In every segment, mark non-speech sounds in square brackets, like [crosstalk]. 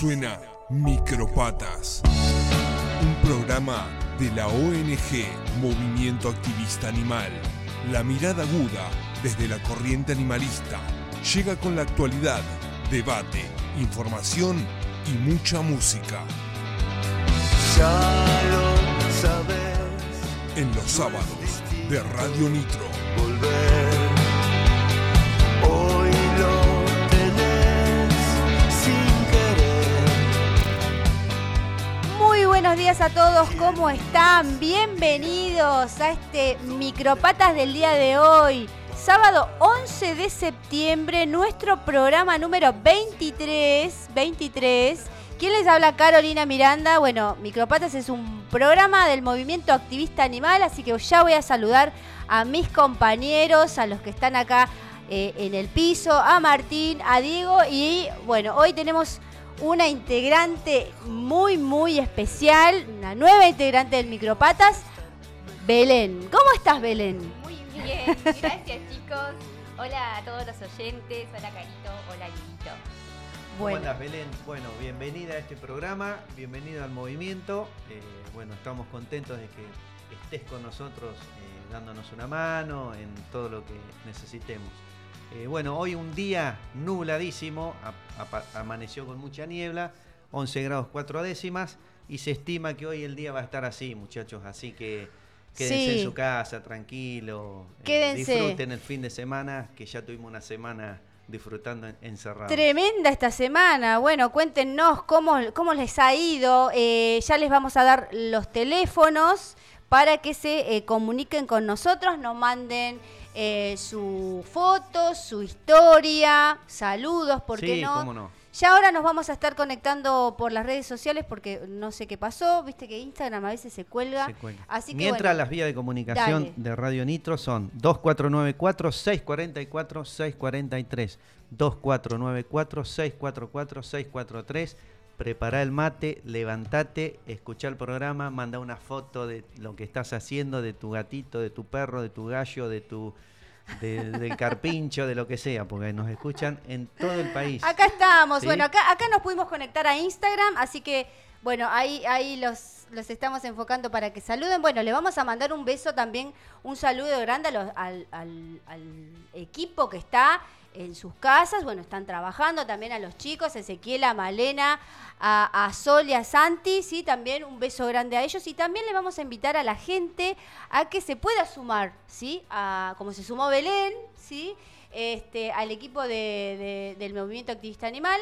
Suena Micropatas, un programa de la ONG Movimiento Activista Animal. La mirada aguda desde la corriente animalista llega con la actualidad, debate, información y mucha música. Ya lo sabes, En los sábados de Radio Nitro. Buenos días a todos, ¿cómo están? Bienvenidos a este Micropatas del día de hoy. Sábado 11 de septiembre, nuestro programa número 23. 23. ¿Quién les habla? Carolina Miranda. Bueno, Micropatas es un programa del movimiento activista animal, así que ya voy a saludar a mis compañeros, a los que están acá eh, en el piso, a Martín, a Diego y bueno, hoy tenemos una integrante muy, muy especial, una nueva integrante del Micropatas, Belén. ¿Cómo estás, Belén? Muy bien, gracias chicos. Hola a todos los oyentes, hola Carito, hola. ¿Cómo andas, Belén? Bueno, bienvenida a este programa, bienvenida al movimiento. Eh, bueno, estamos contentos de que estés con nosotros eh, dándonos una mano en todo lo que necesitemos. Eh, bueno, hoy un día nubladísimo, a- amaneció con mucha niebla, 11 grados 4 décimas, y se estima que hoy el día va a estar así, muchachos, así que quédense Sí. en su casa, tranquilo, eh, Quédense. disfruten el fin de semana, que ya tuvimos una semana disfrutando en- encerrados. Tremenda esta semana. Bueno, cuéntenos cómo, cómo les ha ido. Eh, ya les vamos a dar los teléfonos para que se eh, comuniquen con nosotros, nos manden eh, su foto, su historia, saludos, ¿por qué sí, no? cómo no. Ya ahora nos vamos a estar conectando por las redes sociales porque no sé qué pasó, viste que Instagram a veces se cuelga. Se cuelga. Así que Mientras bueno, las vías de comunicación dale. de Radio Nitro son 2494-644-643. 2494-644-643. Prepara el mate, levantate, escucha el programa, manda una foto de lo que estás haciendo, de tu gatito, de tu perro, de tu gallo, de tu de- del carpincho, de lo que sea, porque nos escuchan en todo el país. Acá estamos, ¿Sí? bueno, acá, acá nos pudimos conectar a Instagram, así que, bueno, ahí, ahí los, los estamos enfocando para que saluden. Bueno, le vamos a mandar un beso también, un saludo grande a los- al, al- al equipo que está en sus casas, bueno, están trabajando también a los chicos, Ezequiel, a Malena, a, a Sol y a Santi, sí, también un beso grande a ellos. Y también le vamos a invitar a la gente a que se pueda sumar, sí, a, como se sumó Belén, sí, este, al equipo de- de- del movimiento activista animal.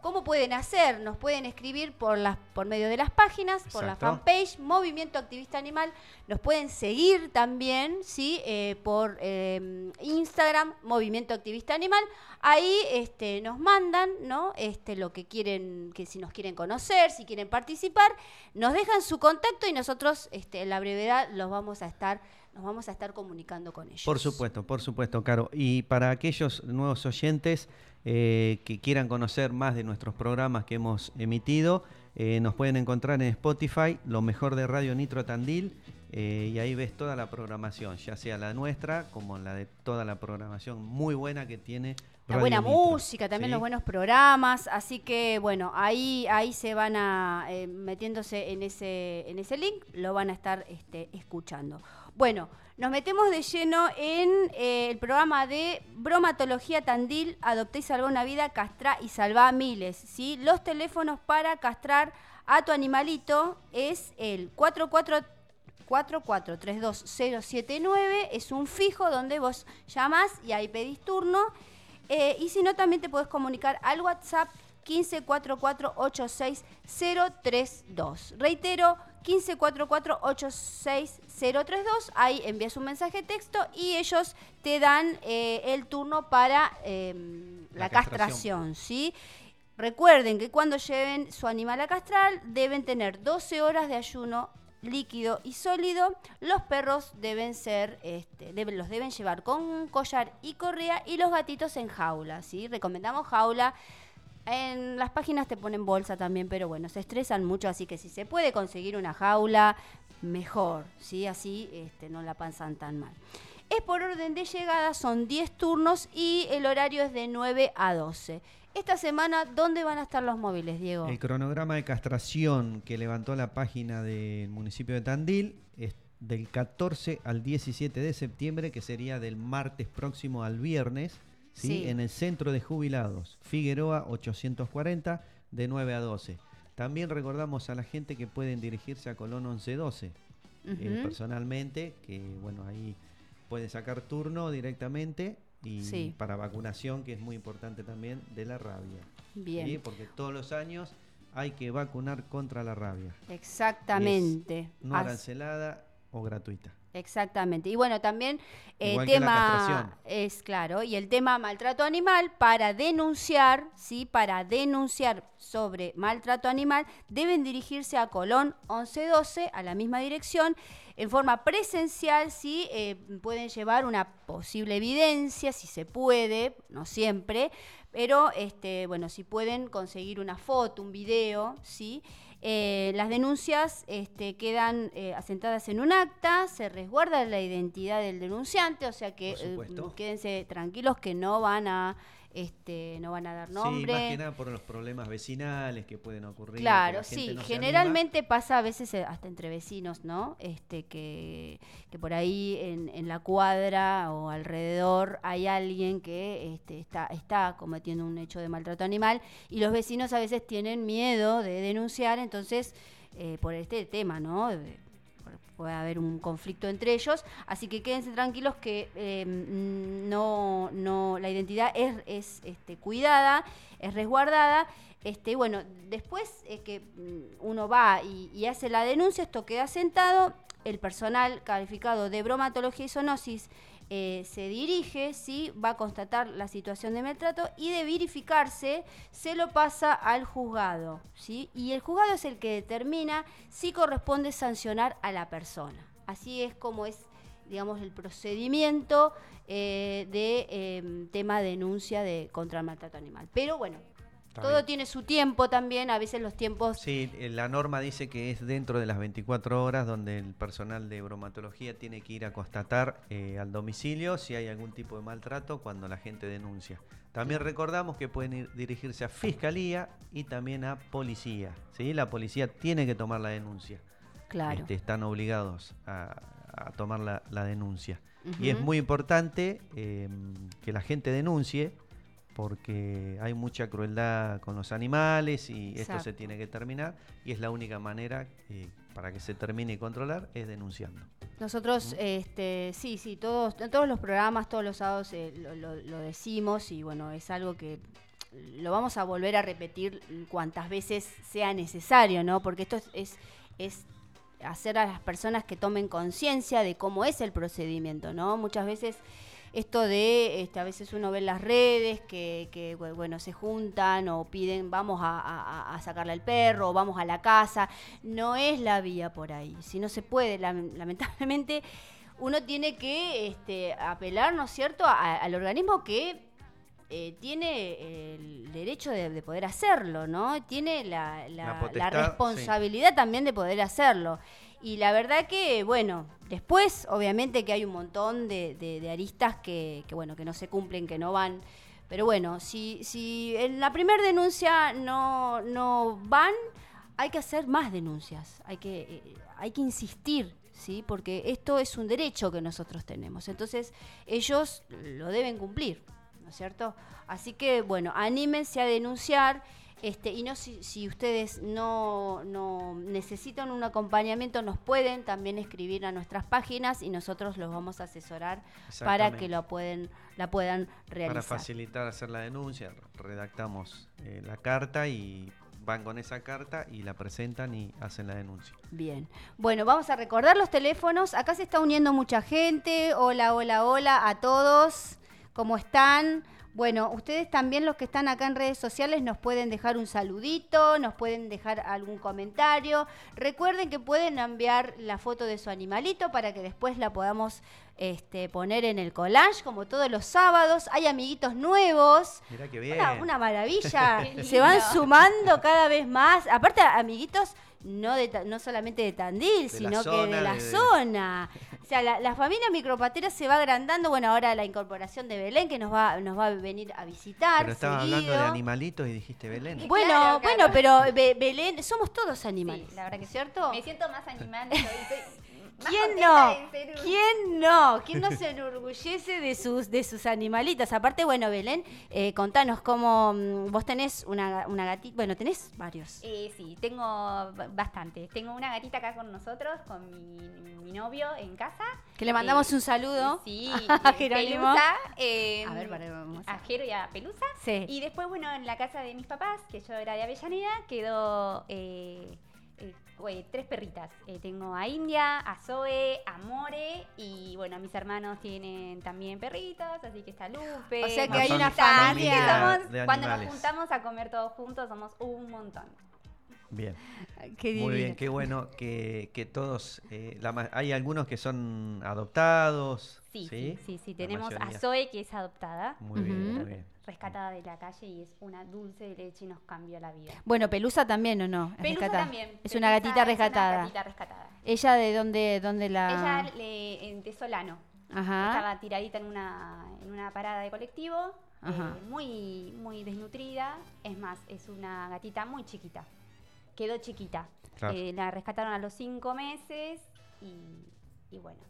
¿Cómo pueden hacer? Nos pueden escribir por las por medio de las páginas, por la fanpage Movimiento Activista Animal. Nos pueden seguir también, sí, Eh, por eh, Instagram Movimiento Activista Animal. Ahí este, nos mandan, ¿no? Este, lo que quieren, que si nos quieren conocer, si quieren participar, nos dejan su contacto y nosotros, este, en la brevedad, los vamos a estar, nos vamos a estar comunicando con ellos. Por supuesto, por supuesto, Caro. Y para aquellos nuevos oyentes eh, que quieran conocer más de nuestros programas que hemos emitido, eh, nos pueden encontrar en Spotify, lo mejor de Radio Nitro Tandil, eh, y ahí ves toda la programación, ya sea la nuestra como la de toda la programación muy buena que tiene. La Radio buena Nitro, música, también ¿sí? los buenos programas, así que bueno, ahí, ahí se van a, eh, metiéndose en ese, en ese link, lo van a estar este, escuchando. Bueno, nos metemos de lleno en eh, el programa de Bromatología Tandil, Adopté y una vida, castrá y salvá miles, ¿sí? Los teléfonos para castrar a tu animalito es el 44 4432079 es un fijo donde vos llamás y ahí pedís turno. Eh, y si no, también te podés comunicar al WhatsApp 1544-86032. Reitero, 1544-86032. Ahí envías un mensaje de texto y ellos te dan eh, el turno para eh, la, La castración, ¿sí? Recuerden que cuando lleven su animal a castrar deben tener 12 horas de ayuno líquido y sólido. Los perros deben ser, este, deben, los deben llevar con collar y correa y los gatitos en jaula, ¿sí? Recomendamos jaula. En las páginas te ponen bolsa también, pero bueno, se estresan mucho, así que si se puede conseguir una jaula, mejor, ¿sí? Así este, no la panzan tan mal. Es por orden de llegada, son 10 turnos y el horario es de 9 a 12. Esta semana, ¿dónde van a estar los móviles, Diego? El cronograma de castración que levantó la página del municipio de Tandil es del 14 al 17 de septiembre, que sería del martes próximo al viernes, ¿sí? Sí. en el centro de jubilados, Figueroa 840, de 9 a 12. También recordamos a la gente que pueden dirigirse a Colón 1112 eh, Ujú. personalmente, que bueno, ahí puede sacar turno directamente y Sí. para vacunación, que es muy importante también, de la rabia. Bien. ¿sí? Porque todos los años hay que vacunar contra la rabia. Exactamente. No As- arancelada o gratuita. Exactamente. Y bueno, también el Igual tema es claro, y el tema maltrato animal para denunciar, sí, para denunciar sobre maltrato animal deben dirigirse a Colón 1112 a la misma dirección en forma presencial, sí, eh, pueden llevar una posible evidencia si se puede, no siempre, pero este, bueno, si pueden conseguir una foto, un video, sí. Eh, las denuncias este, quedan eh, asentadas en un acta, se resguarda la identidad del denunciante, o sea que eh, quédense tranquilos que no van a este, no van a dar nombre. Sí, más que nada por los problemas vecinales que pueden ocurrir. Claro, sí, no generalmente pasa a veces eh, hasta entre vecinos, ¿no? Este que, que por ahí en, en la cuadra o alrededor hay alguien que este, está, está cometiendo un hecho de maltrato animal y los vecinos a veces tienen miedo de denunciar, entonces, eh, por este tema, ¿no? De- puede haber un conflicto entre ellos, así que quédense tranquilos que eh, no, no, la identidad es, es este, cuidada, es resguardada. Este, bueno, después eh, que mm, uno va y, y hace la denuncia, esto queda sentado, el personal calificado de bromatología y zoonosis eh, se dirige, ¿sí? va a constatar la situación de maltrato y de verificarse se lo pasa al juzgado. ¿sí? Y el juzgado es el que determina si corresponde sancionar a la persona. Así es como es, digamos, el procedimiento eh, de eh, tema denuncia de contra el maltrato animal. Pero bueno, Está todo bien. tiene su tiempo también, a veces los tiempos... Sí, eh, la norma dice que es dentro de las 24 horas donde el personal de bromatología tiene que ir a constatar eh, al domicilio si hay algún tipo de maltrato cuando la gente denuncia. También recordamos que pueden ir- dirigirse a fiscalía y también a policía. ¿sí? La policía tiene que tomar la denuncia. Claro. Este, están obligados a, a tomar la, la denuncia. Y es muy importante eh, que la gente denuncie porque hay mucha crueldad con los animales y esto se tiene que terminar y es la única manera eh, para que se termine y controlar es denunciando. Nosotros, este, sí, sí, todos, en todos los programas, todos los sábados eh, lo, lo- lo decimos y bueno, es algo que lo vamos a volver a repetir cuantas veces sea necesario, ¿no? Porque esto es, es, es hacer a las personas que tomen conciencia de cómo es el procedimiento, ¿no? Muchas veces esto de, este, a veces uno ve en las redes que, que, bu- bueno, se juntan o piden, vamos a, a- a sacarle al perro o vamos a la casa, no es la vía por ahí, si no se puede, lam- lamentablemente uno tiene que este, apelar, ¿no es cierto?, a- al organismo que eh, tiene el derecho de, de poder hacerlo, ¿no? Tiene la, la- La la potestad, responsabilidad también de poder hacerlo. Y la verdad que, bueno, después obviamente que hay un montón de, de- aristas que, que, bueno, que no se cumplen, que no van. Pero bueno, si, si en la primera denuncia no, no van, hay que hacer más denuncias, hay que, eh, hay que insistir, ¿sí? Porque esto es un derecho que nosotros tenemos. Entonces, ellos lo deben cumplir, ¿no es cierto? Así que, bueno, anímense a denunciar. Este, y no si, si ustedes no, no necesitan un acompañamiento, nos pueden también escribir a nuestras páginas y nosotros los vamos a asesorar para que lo pueden, la puedan realizar. Para facilitar hacer la denuncia, redactamos eh, la carta y van con esa carta y la presentan y hacen la denuncia. Bien. Bueno, vamos a recordar los teléfonos. Acá se está uniendo mucha gente. Hola, hola, hola a todos. ¿Cómo están? Bueno, ustedes también los que están acá en redes sociales nos pueden dejar un saludito, nos pueden dejar algún comentario. Recuerden que pueden enviar la foto de su animalito para que después la podamos este, poner en el collage como todos los sábados. Hay amiguitos nuevos. Mirá qué bien. Una, una maravilla. [laughs] Se van sumando cada vez más. Aparte, amiguitos no, de, Ta- no solamente de Tandil, sino que de la de- zona. O sea, la, la familia micropatera se va agrandando. Bueno, ahora la incorporación de Belén, que nos va, nos va a venir a visitar. Pero estaba hablando de animalitos y dijiste Belén. Bueno, Claro, bueno, pero Be- Belén, somos todos animales. Sí, la verdad que sí. ¿Cierto? Me siento más animal. [laughs] ¿Quién no? ¿Quién no? ¿Quién no se enorgullece de sus, de sus animalitos? Aparte, bueno, Belén, eh, contanos cómo mm, vos tenés una, una gatita, bueno, tenés varios. Eh, sí, tengo bastante. Tengo una gatita acá con nosotros, con mi, mi novio en casa. Que le mandamos Eh, un saludo Sí, [laughs] a eh, Jerónimo. Pelusa. eh, A ver, para, vamos a- a Jero y a Pelusa. Sí. Y después, bueno, en la casa de mis papás, que yo era de Avellaneda, quedó eh, eh, tres perritas. Eh, tengo a India, a Zoe, a More y bueno, mis hermanos tienen también perritos, así que está Lupe. O sea que hay una familia somos- de cuando nos juntamos a comer todos juntos, somos un montón. Bien. [laughs] Qué Muy bien, qué bueno que, que todos, eh, la ma- hay algunos que son adoptados. Sí, sí, sí, sí, Tenemos a. Zoe, que es adoptada, Muy bien, muy bien. rescatada de la calle y es una dulce de leche y nos cambió la vida. Bueno, Pelusa también, ¿o no? Es Pelusa rescatada. también. Es Pelusa una gatita es rescatada. Una gatita rescatada. ¿Ella de dónde, dónde la...? Ella le, en- de Solano. Ajá. Estaba tiradita en una, en una parada de colectivo, Ajá. eh, muy, muy desnutrida. Es más, es una gatita muy chiquita. Quedó chiquita. Claro. Eh, la rescataron a los cinco meses y, y bueno.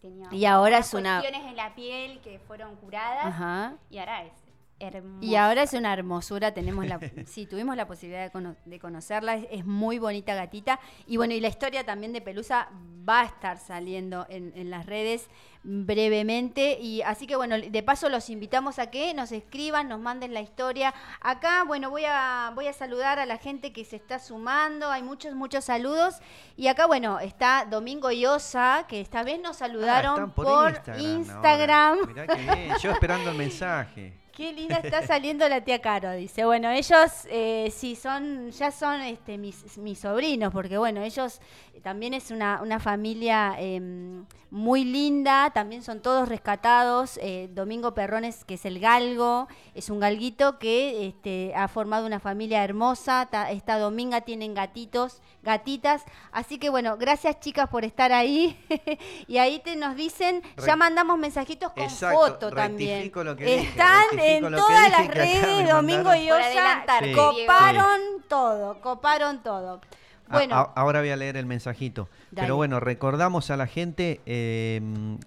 Tenía Y ahora es una- cuestiones en la piel que fueron curadas Ajá. y ahora es hermosa. Y ahora es una hermosura, tenemos la, [laughs] sí, tuvimos la posibilidad de, cono- de conocerla, es, es muy bonita gatita. Y bueno, y la historia también de Pelusa va a estar saliendo en, en las redes brevemente. Y así que bueno, de paso los invitamos a que nos escriban, nos manden la historia. Acá, bueno, voy a, voy a saludar a la gente que se está sumando, hay muchos, muchos saludos. Y acá, bueno, está Domingo y Osa, que esta vez nos Ah, saludaron por, Instagram. Instagram. Mirá qué bien, yo esperando el mensaje. Qué linda está saliendo la tía Caro, dice. Bueno, ellos eh, sí son, ya son este, mis, mis sobrinos, porque bueno, ellos también es una, una familia em, muy linda, también son todos rescatados. eh, Domingo Perrones, que es el galgo, es un galguito que este, ha formado una familia hermosa. Ta- esta Dominga tienen gatitos, gatitas. Así que bueno, gracias chicas por estar ahí. [laughs] y ahí te nos dicen, ya mandamos mensajitos con Exacto, foto también. lo que Están en lo que todas dije, las redes, Domingo y Osa Sí. coparon todo, coparon todo. Bueno, a- ahora voy a leer el mensajito. Dale. Pero bueno, recordamos a la gente eh,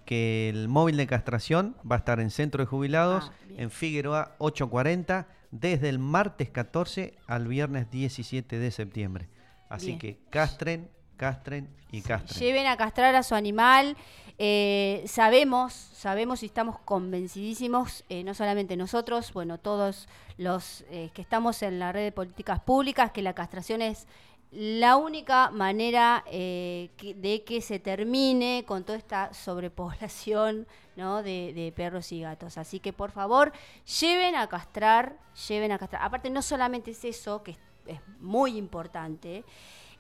que el móvil de castración va a estar en Centro de Jubilados, Ah, en Figueroa 840, desde el martes 14 al viernes 17 de septiembre. Así Bien. que castren, castren y castren. lleven a castrar a su animal. eh, sabemos, sabemos y estamos convencidísimos, eh, no solamente nosotros, bueno, todos los eh, que estamos en la red de políticas públicas, que la castración es la única manera que- de que se termine con toda esta sobrepoblación [laughs] ¿no? de, de perros y gatos. Así que por favor, lleven a castrar, lleven a castrar. Aparte, no solamente es eso, que es, es muy importante,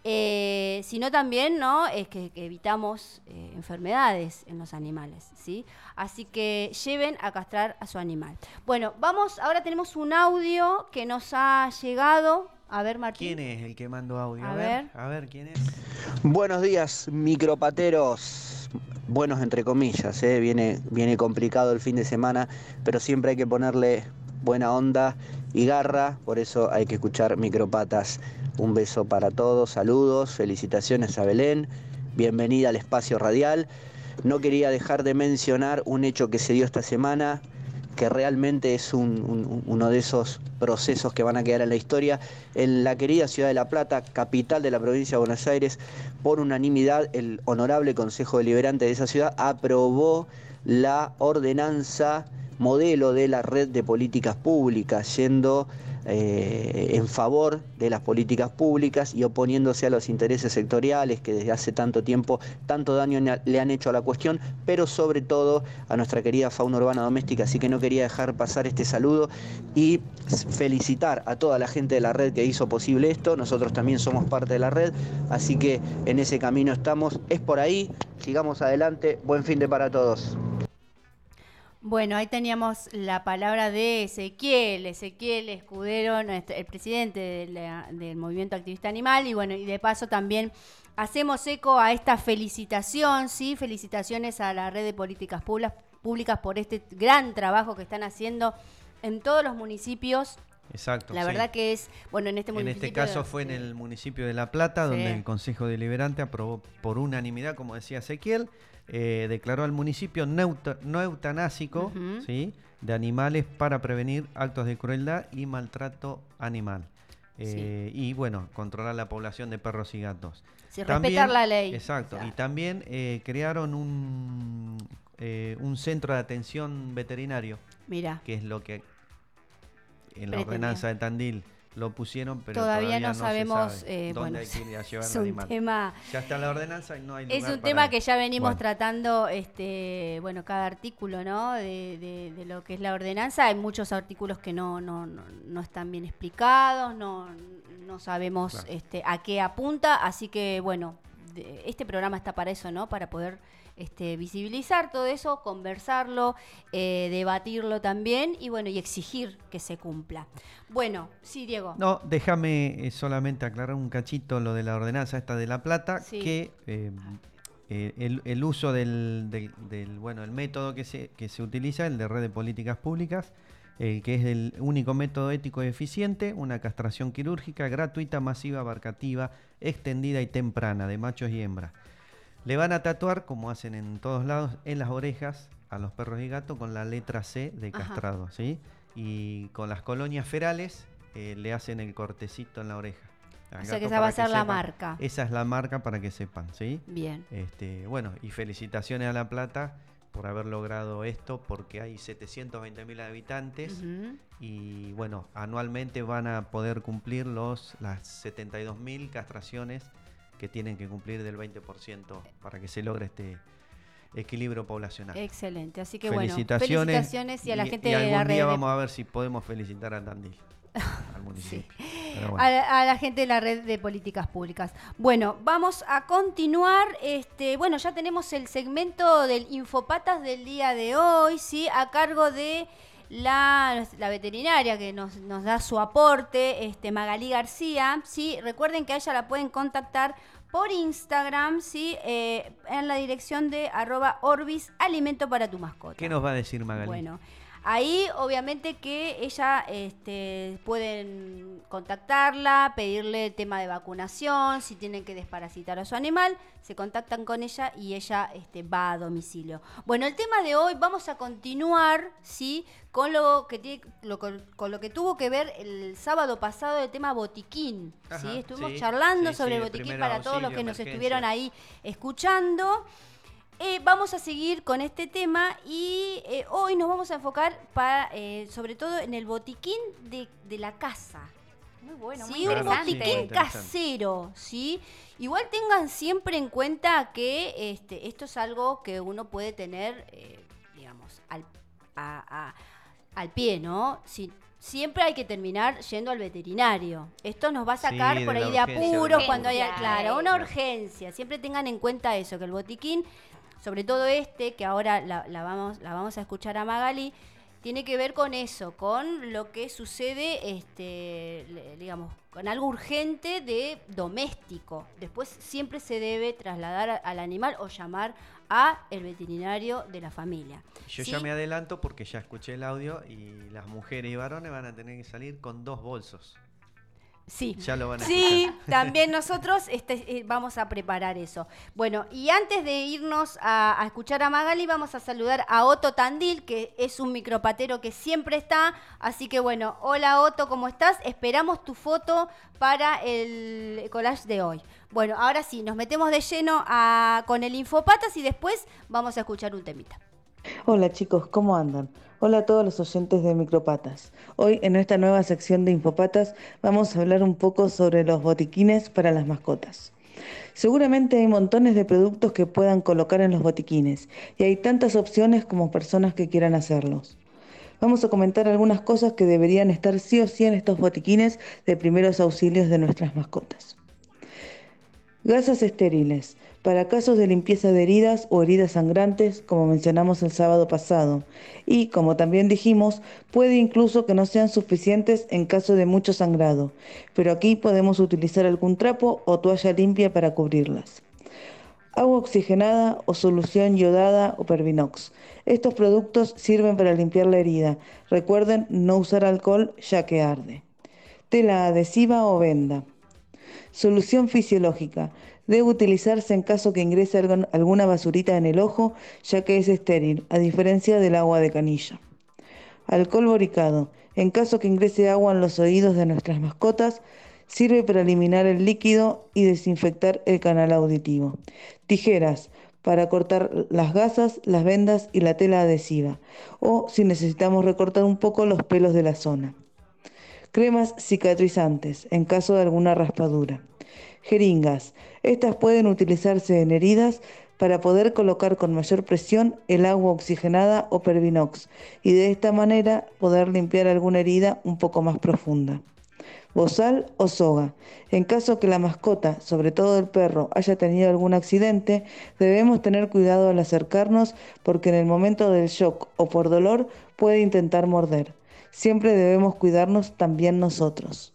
eh, sino también no es que, que evitamos eh, enfermedades en los animales, ¿sí? Así que lleven a castrar a su animal. Bueno, vamos, ahora tenemos un audio que nos ha llegado. A ver, Martín. ¿Quién es el que mandó audio? A A, ver, a ver quién es. Buenos días, micropateros. Buenos entre comillas, ¿eh? viene, viene complicado el fin de semana, pero siempre hay que ponerle buena onda y garra, por eso hay que escuchar micropatas. Un beso para todos, saludos, felicitaciones a Belén, bienvenida al espacio radial. No quería dejar de mencionar un hecho que se dio esta semana, que realmente es un- un- uno de esos procesos que van a quedar en la historia. En la querida ciudad de La Plata, capital de la provincia de Buenos Aires, por unanimidad, el honorable Consejo Deliberante de esa ciudad aprobó la ordenanza modelo de la red de políticas públicas, yendo eh, en favor de las políticas públicas y oponiéndose a los intereses sectoriales que desde hace tanto tiempo tanto daño le han hecho a la cuestión, pero sobre todo a nuestra querida fauna urbana doméstica. Así que no quería dejar pasar este saludo y felicitar a toda la gente de la red que hizo posible esto. Nosotros también somos parte de la red, así que en ese camino estamos. Es por ahí, sigamos adelante. Buen fin de para todos. Bueno, ahí teníamos la palabra de Ezequiel, Ezequiel Escudero, el presidente de la- del Movimiento Activista Animal, y bueno, y de paso también hacemos eco a esta felicitación, sí, felicitaciones a la red de políticas públicas por este gran trabajo que están haciendo en todos los municipios. Exacto. La sí. verdad que es, bueno, en este En municipio. este caso fue en el municipio de La Plata, donde Sí. el Consejo Deliberante aprobó por unanimidad, como decía Ezequiel, eh, declaró al municipio neuta- no eutanásico. ¿sí? de animales para prevenir actos de crueldad y maltrato animal. Eh, Y bueno, controlar la población de perros y gatos. Sí, respetar la ley. Exacto. O sea, Y también eh, crearon un, eh, un centro de atención veterinario, Mira, que es lo que en la Pretendía. ordenanza de Tandil lo pusieron, pero Todavía todavía, no sabemos, sabe eh, dónde bueno, hay que ir a llevar es un animal. tema Ya está la ordenanza y no hay Es lugar un para- tema que ya venimos Bueno, tratando, este, bueno, cada artículo, ¿no? De, de- de lo que es la ordenanza. Hay muchos artículos que no, no, no, no están bien explicados, no, no sabemos Claro. este, a qué apunta, así que, bueno, de- este programa está para eso, ¿no? Para poder este, visibilizar todo eso, conversarlo, eh, debatirlo también y, bueno, y exigir que se cumpla. Bueno, sí, Diego. No, déjame eh, solamente aclarar un cachito lo de la ordenanza esta de La Plata, Sí. que eh, eh, el, el uso del, del- del, bueno, el método que se, que se utiliza, el de red de políticas públicas, eh, que es el único método ético y eficiente, una castración quirúrgica gratuita, masiva, abarcativa, extendida y temprana de machos y hembras. Le van a tatuar, como hacen en todos lados, en las orejas a los perros y gatos con la letra C de Ajá. castrado, ¿sí? Y con las colonias ferales eh, le hacen el cortecito en la oreja. O sea que esa va a ser la marca. Esa es la marca para que sepan, ¿sí? Bien. Este, bueno, y felicitaciones a La Plata por haber logrado esto, porque hay 720.000 habitantes Ujú. y bueno, anualmente van a poder cumplir los las 72.000 castraciones que tienen que cumplir del 20% para que se logre este equilibrio poblacional. Excelente. Así que bueno, felicitaciones, felicitaciones y a la gente y de algún la red. día de- vamos a ver si podemos felicitar a Tandil, [laughs] al municipio. Pero bueno. a, la- a la gente de la red de políticas públicas. Bueno, vamos a continuar. Este, bueno, ya tenemos el segmento del Infopatas del día de hoy, ¿sí? A cargo de la, la veterinaria que nos, nos da su aporte, este, Magalí García, ¿sí? Recuerden que a ella la pueden contactar por Instagram, ¿sí? Eh, en la dirección de arroba Orbis Alimento para tu mascota. ¿Qué nos va a decir Magali? Bueno, ahí obviamente que ella este, pueden contactarla, pedirle el tema de vacunación, si tienen que desparasitar a su animal, se contactan con ella y ella este, va a domicilio. Bueno, el tema de hoy vamos a continuar, sí, con lo que tiene, lo- con, con lo que tuvo que ver el sábado pasado el tema botiquín, Ajá, sí, estuvimos sí, charlando sí, sobre el botiquín para todos los que nos estuvieron ahí escuchando. Eh, vamos a seguir con este tema y eh, hoy nos vamos a enfocar para, eh, sobre todo en el botiquín de, de la casa. Muy bueno, muy ¿sí? Un botiquín casero, ¿sí? Igual tengan siempre en cuenta que este, esto es algo que uno puede tener, eh, digamos, al, a- a- al pie, ¿no? Si, siempre hay que terminar yendo al veterinario. Esto nos va a sacar por ahí de apuros cuando haya, claro, una urgencia. Siempre tengan en cuenta eso, que el botiquín, sobre todo este, que ahora la, la vamos, la vamos a escuchar a Magali, tiene que ver con eso, con lo que sucede, este, digamos, con algo urgente de doméstico. Después siempre se debe trasladar al animal o llamar a el veterinario de la familia. Yo ¿sí? ya me adelanto porque ya escuché el audio y las mujeres y varones van a tener que salir con dos bolsos. Sí. Ya lo van a Sí, escuchar. también [laughs] nosotros este, eh, vamos a preparar eso. Bueno, y antes de irnos a, a escuchar a Magali, vamos a saludar a Otto Tandil, que es un micropatero que siempre está. Así que bueno, hola Otto, ¿cómo estás? Esperamos tu foto para el collage de hoy. Bueno, ahora sí, nos metemos de lleno a- con el Infopatas y después vamos a escuchar un temita. Hola chicos, ¿cómo andan? Hola a todos los oyentes de Micropatas. Hoy en esta nueva sección de Infopatas vamos a hablar un poco sobre los botiquines para las mascotas. Seguramente hay montones de productos que puedan colocar en los botiquines y hay tantas opciones como personas que quieran hacerlos. Vamos a comentar algunas cosas que deberían estar sí o sí en estos botiquines de primeros auxilios de nuestras mascotas. Gasas estériles. Para casos de limpieza de heridas o heridas sangrantes, como mencionamos el sábado pasado. Y, como también dijimos, puede incluso que no sean suficientes en caso de mucho sangrado, pero aquí podemos utilizar algún trapo o toalla limpia para cubrirlas. Agua oxigenada o solución yodada o Pervinox. Estos productos sirven para limpiar la herida. Recuerden no usar alcohol ya que arde. Tela adhesiva o venda. Solución fisiológica. Debe utilizarse en caso que ingrese alguna basurita en el ojo, ya que es estéril, a diferencia del agua de canilla. Alcohol boricado. En caso que ingrese agua en los oídos de nuestras mascotas, sirve para eliminar el líquido y desinfectar el canal auditivo. Tijeras para cortar las gasas, las vendas y la tela adhesiva. O si necesitamos recortar un poco los pelos de la zona. Cremas cicatrizantes en caso de alguna raspadura. Jeringas. Estas pueden utilizarse en heridas para poder colocar con mayor presión el agua oxigenada o Pervinox y de esta manera poder limpiar alguna herida un poco más profunda. Bozal o soga. En caso que la mascota, sobre todo el perro, haya tenido algún accidente, debemos tener cuidado al acercarnos porque en el momento del shock o por dolor puede intentar morder. Siempre debemos cuidarnos también nosotros.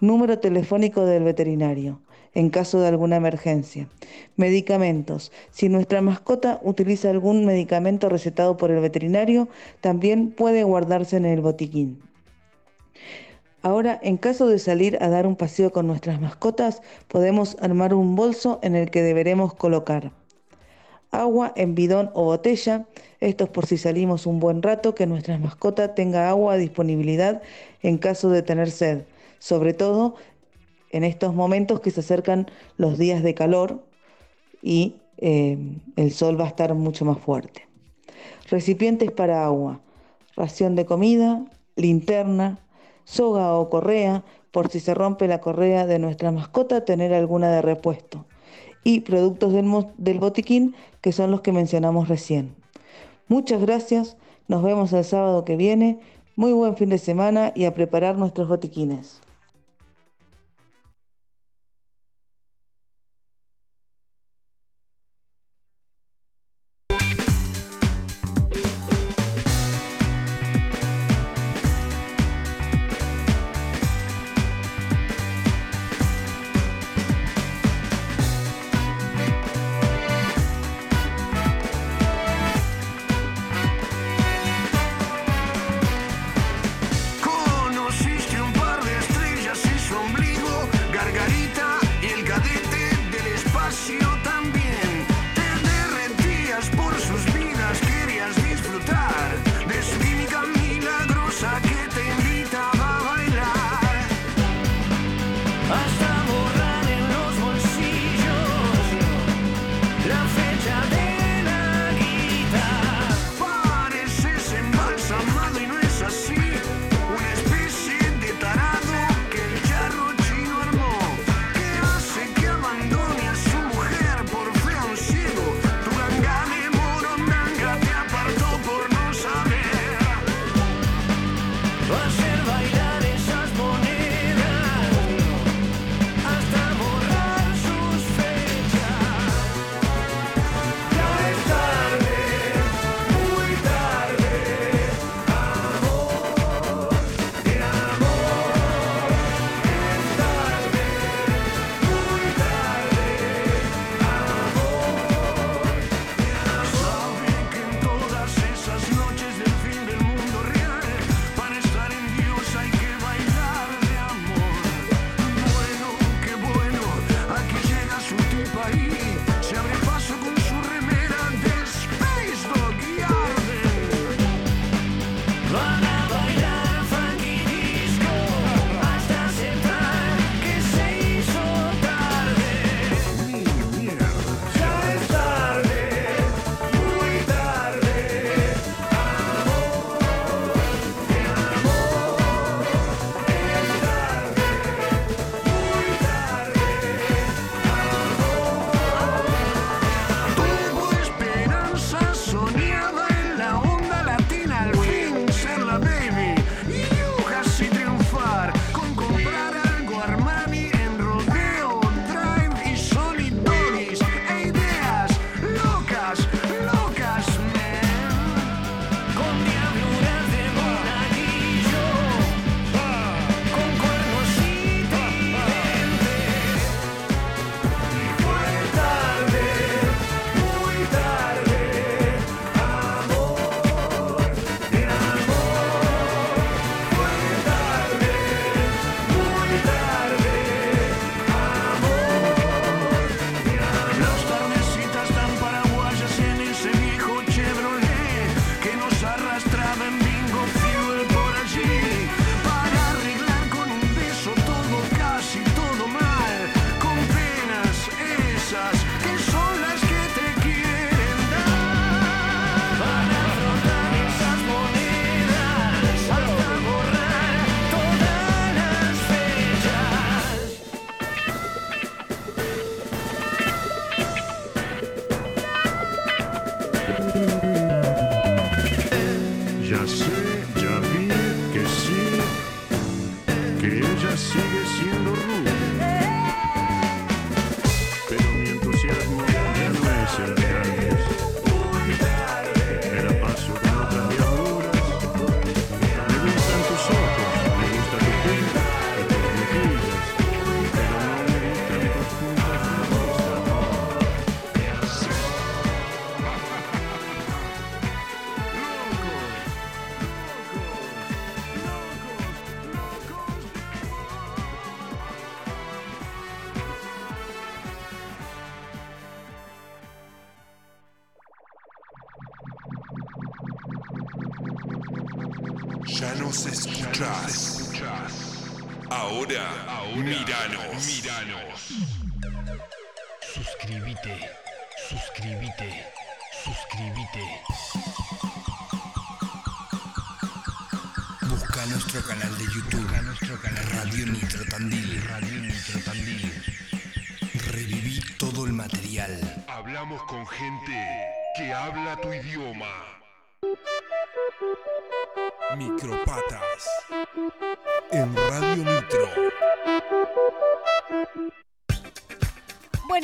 Número telefónico del veterinario en caso de alguna emergencia. Medicamentos. Si nuestra mascota utiliza algún medicamento recetado por el veterinario, también puede guardarse en el botiquín. Ahora, en caso de salir a dar un paseo con nuestras mascotas, podemos armar un bolso en el que deberemos colocar agua en bidón o botella. Esto es por si salimos un buen rato, que nuestra mascota tenga agua a disponibilidad en caso de tener sed. Sobre todo en estos momentos que se acercan los días de calor y eh, el sol va a estar mucho más fuerte. Recipientes para agua, ración de comida, linterna, soga o correa, por si se rompe la correa de nuestra mascota, tener alguna de repuesto. Y productos del, del botiquín, que son los que mencionamos recién. Muchas gracias, nos vemos el sábado que viene. Muy buen fin de semana y a preparar nuestros botiquines.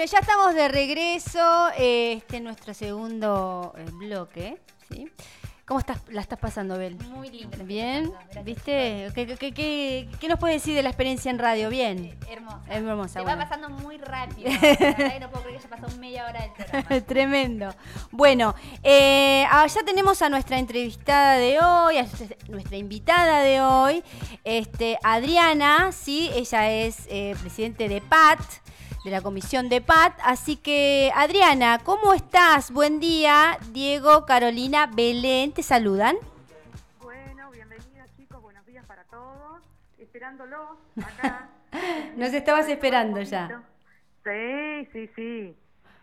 Bueno, ya estamos de regreso. eh, Este es nuestro segundo eh, bloque. ¿sí? ¿Cómo estás, la estás pasando, Bel? Muy lindo. lo ¿Bien? gracias. ¿Viste? ¿Qué, qué, qué- qué- qué nos puedes decir de la experiencia en radio? Bien. Hermosa. Es hermosa, Se bueno. va pasando muy rápido. [laughs] La verdad que no puedo creer que ya pasó media hora del programa. [laughs] Tremendo. Bueno, eh, ah, ya tenemos a nuestra entrevistada de hoy, a nuestra- nuestra invitada de hoy, este, Adriana, sí, ella es eh, presidente de PAT, de la comisión de PAT. Así que, Adriana, ¿cómo estás? Buen día. Diego, Carolina, Belén, te saludan. Bueno, bienvenidos chicos, buenos días para todos. Esperándolos acá. [laughs] Nos estabas esperando ya. Sí, sí, sí.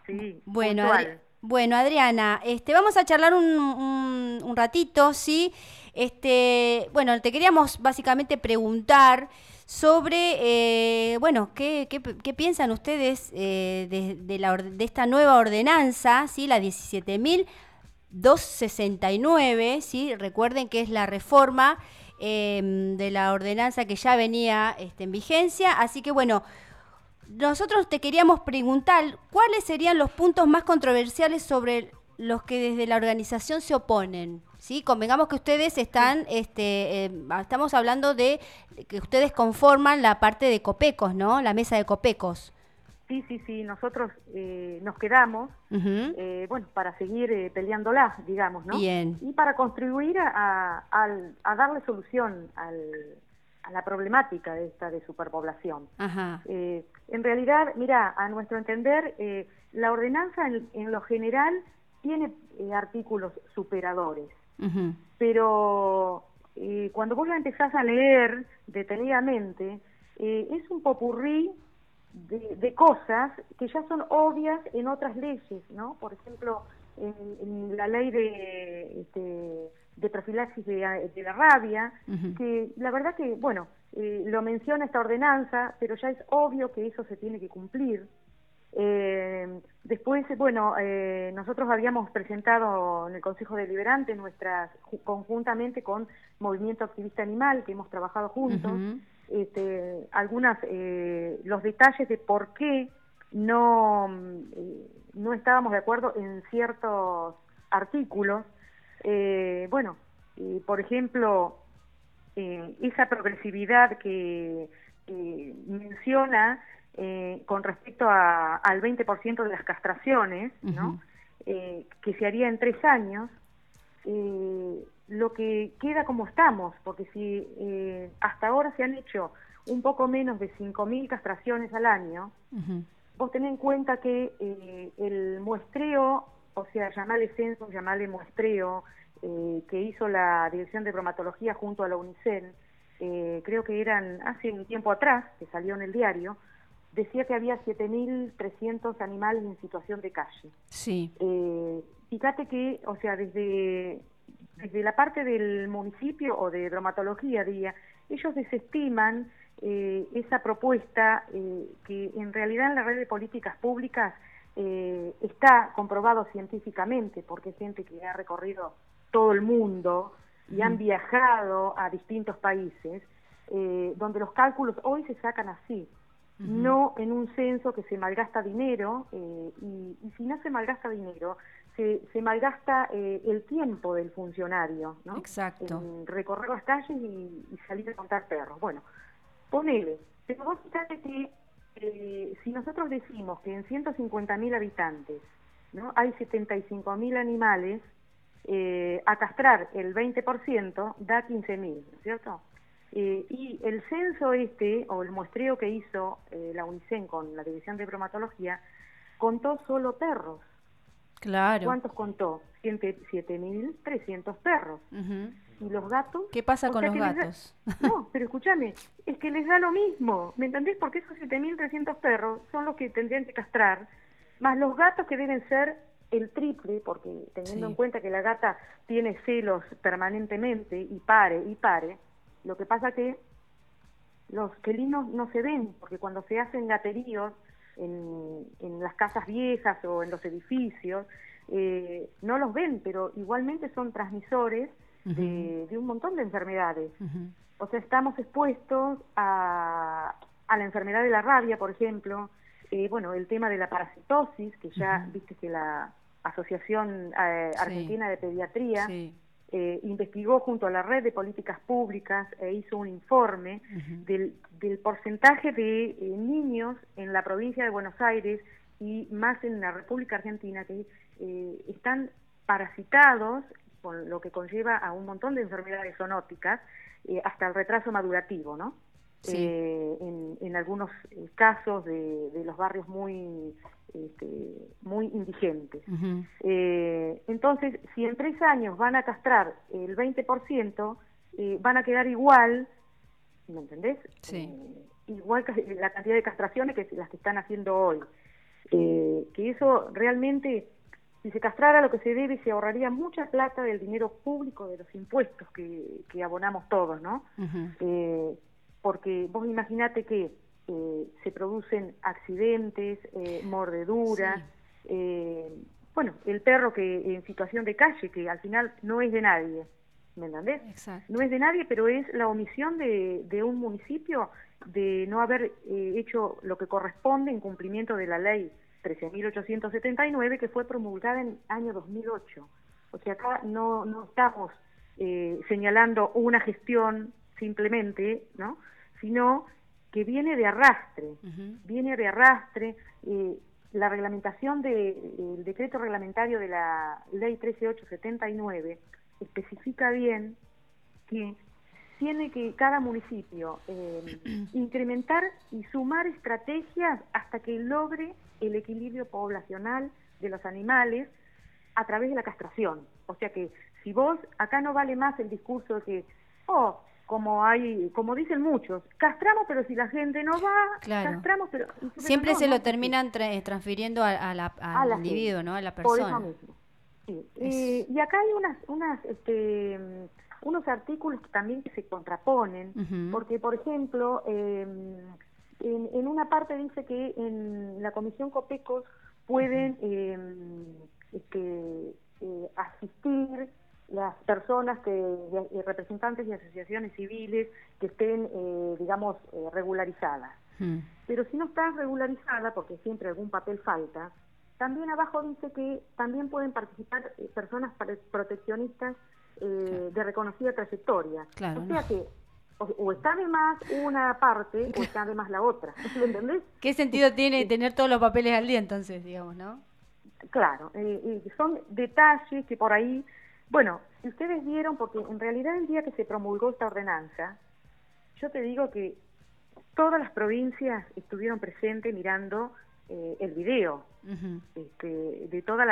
Sí. Bueno. Adri- bueno, Adriana, este, vamos a charlar un, un- un ratito, ¿sí? Este, bueno, te queríamos básicamente preguntar sobre, eh, bueno, ¿qué, qué, piensan ustedes eh, de, la, de esta nueva ordenanza, ¿sí? La 17.269, ¿sí? Recuerden que es la reforma eh, de la ordenanza que ya venía este, en vigencia, así que bueno, nosotros te queríamos preguntar cuáles serían los puntos más controversiales sobre los que desde la organización se oponen. ¿Sí? Convengamos que ustedes están, este, eh, estamos hablando de que ustedes conforman la parte de Copecos, ¿no? La mesa de Copecos. Sí, sí, sí. Nosotros eh, nos quedamos, eh, bueno, para seguir eh, peleándola, digamos, ¿no? Bien. Y para contribuir a, a- al- a darle solución al- a la problemática de esta de superpoblación. Ajá. Eh, en realidad, mira, a nuestro entender, eh, la ordenanza en, en lo general tiene artículos superadores, Pero eh, cuando vos la empezás a leer detenidamente, eh, es un popurrí de, de cosas que ya son obvias en otras leyes, ¿no? Por ejemplo, en, en la ley de, este, de profilaxis de, de la rabia, que la verdad que, bueno, eh, lo menciona esta ordenanza, pero ya es obvio que eso se tiene que cumplir. Eh, después, bueno, eh, nosotros habíamos presentado en el Consejo Deliberante nuestras, ju- conjuntamente con Movimiento Activista Animal, que hemos trabajado juntos, este, algunas, eh, los detalles de por qué no, eh, no estábamos de acuerdo en ciertos artículos. Bueno, por ejemplo, esa progresividad que menciona eh, con respecto a- al 20% de las castraciones, ¿no? Eh, que se haría en tres años, eh, lo que queda como estamos, porque si eh, hasta ahora se han hecho un poco menos de 5.000 castraciones al año, Ujú. vos tenés en cuenta que eh, el muestreo, o sea, llamarle censo, llamarle muestreo, que hizo la Dirección de Bromatología junto a la UNICEN, eh, creo que eran hace un tiempo atrás, que salió en el diario, decía que había 7.300 animales en situación de calle. Sí. Eh, fíjate que, o sea, desde, desde la parte del municipio o de bromatología, diría, ellos desestiman eh, esa propuesta eh, que en realidad en la red de políticas públicas eh, está comprobado científicamente, porque es gente que ha recorrido todo el mundo y han viajado a distintos países, eh, donde los cálculos hoy se sacan así no en un censo que se malgasta dinero eh, y, y si no se malgasta dinero se, se malgasta eh, el tiempo del funcionario ¿no? Exacto. en recorrer las calles y, y salir a contar perros bueno ponele pero vos que eh, si nosotros decimos que en 150.000 habitantes no hay 75.000 animales eh, a castrar el 20% da 15.000 ¿no es cierto? Eh, y el censo este, o el muestreo que hizo eh, la UNICEN con la División de Bromatología, contó solo perros. Claro. ¿Cuántos contó? 7.300 perros. Ujú. y los gatos. ¿Qué pasa o con los da- gatos? [laughs] No, [laughs] pero escúchame, es que les da lo mismo, ¿me entendés? Porque esos 7.300 perros son los que tendrían que castrar, más los gatos que deben ser el triple, porque teniendo Sí. en cuenta que la gata tiene celos permanentemente y pare y pare, lo que pasa que los felinos no se ven, porque cuando se hacen gateríos en, en las casas viejas o en los edificios, eh, no los ven, pero igualmente son transmisores de, de un montón de enfermedades. O sea, estamos expuestos a, a la enfermedad de la rabia, por ejemplo, eh, bueno, el tema de la parasitosis, que ya viste que la Asociación eh, Sí. Argentina de Pediatría Sí. Eh, investigó junto a la red de políticas públicas e hizo un informe del, del porcentaje de eh, niños en la provincia de Buenos Aires y más en la República Argentina que eh, están parasitados, con lo que conlleva a un montón de enfermedades zoonóticas, eh, hasta el retraso madurativo, ¿no? Sí. Eh, en, en algunos casos de, de los barrios muy, este, muy indigentes. Eh, entonces, si en tres años van a castrar el 20%, eh, van a quedar igual, ¿me entendés? Sí. Eh, igual que la cantidad de castraciones que las que están haciendo hoy. Eh, que eso realmente, si se castrara lo que se debe, se ahorraría mucha plata del dinero público, de los impuestos que, que abonamos todos, ¿no? Porque vos imaginate que eh, se producen accidentes, eh, mordeduras, eh, bueno, el perro que en situación de calle, que al final no es de nadie, ¿me entendés? Exacto. No es de nadie, pero es la omisión de, de un municipio de no haber eh, hecho lo que corresponde en cumplimiento de la ley 13.879 que fue promulgada en año 2008. O sea, acá no, no estamos eh, señalando una gestión simplemente, ¿no? Sino que viene de arrastre, viene de arrastre. eh, la reglamentación del decreto reglamentario de la ley 13879 especifica bien que tiene que cada municipio eh, [clears throat] incrementar y sumar estrategias hasta que logre el equilibrio poblacional de los animales a través de la castración. O sea que si vos, acá no vale más el discurso de que, oh, como hay, como dicen muchos, castramos pero si la gente no va, Claro. castramos pero... Siempre no, se no, lo terminan tra- eh, transfiriendo a, a la- al a la individuo, gente. ¿no? A la Por eso persona. mismo. Sí. Es- Eh, y acá hay unas, unas, este, unos artículos que también se contraponen, porque, por ejemplo, eh, en, en una parte dice que en la Comisión Copecos pueden eh, este, eh, asistir las personas que representantes de asociaciones civiles que estén, eh, digamos, eh, regularizadas. Mm. Pero si no está regularizada, porque siempre algún papel falta, también abajo dice que también pueden participar eh, personas proteccionistas eh, de reconocida trayectoria. Claro, o sea no. que o, está de más una parte o está de más la otra. [laughs] ¿Me entendés? ¿Qué sentido tiene tener todos los papeles al día entonces, digamos, no? Claro, eh, eh, son detalles que por ahí, bueno, si ustedes vieron, porque en realidad el día que se promulgó esta ordenanza, yo te digo que todas las provincias estuvieron presentes mirando eh, el video este, de todos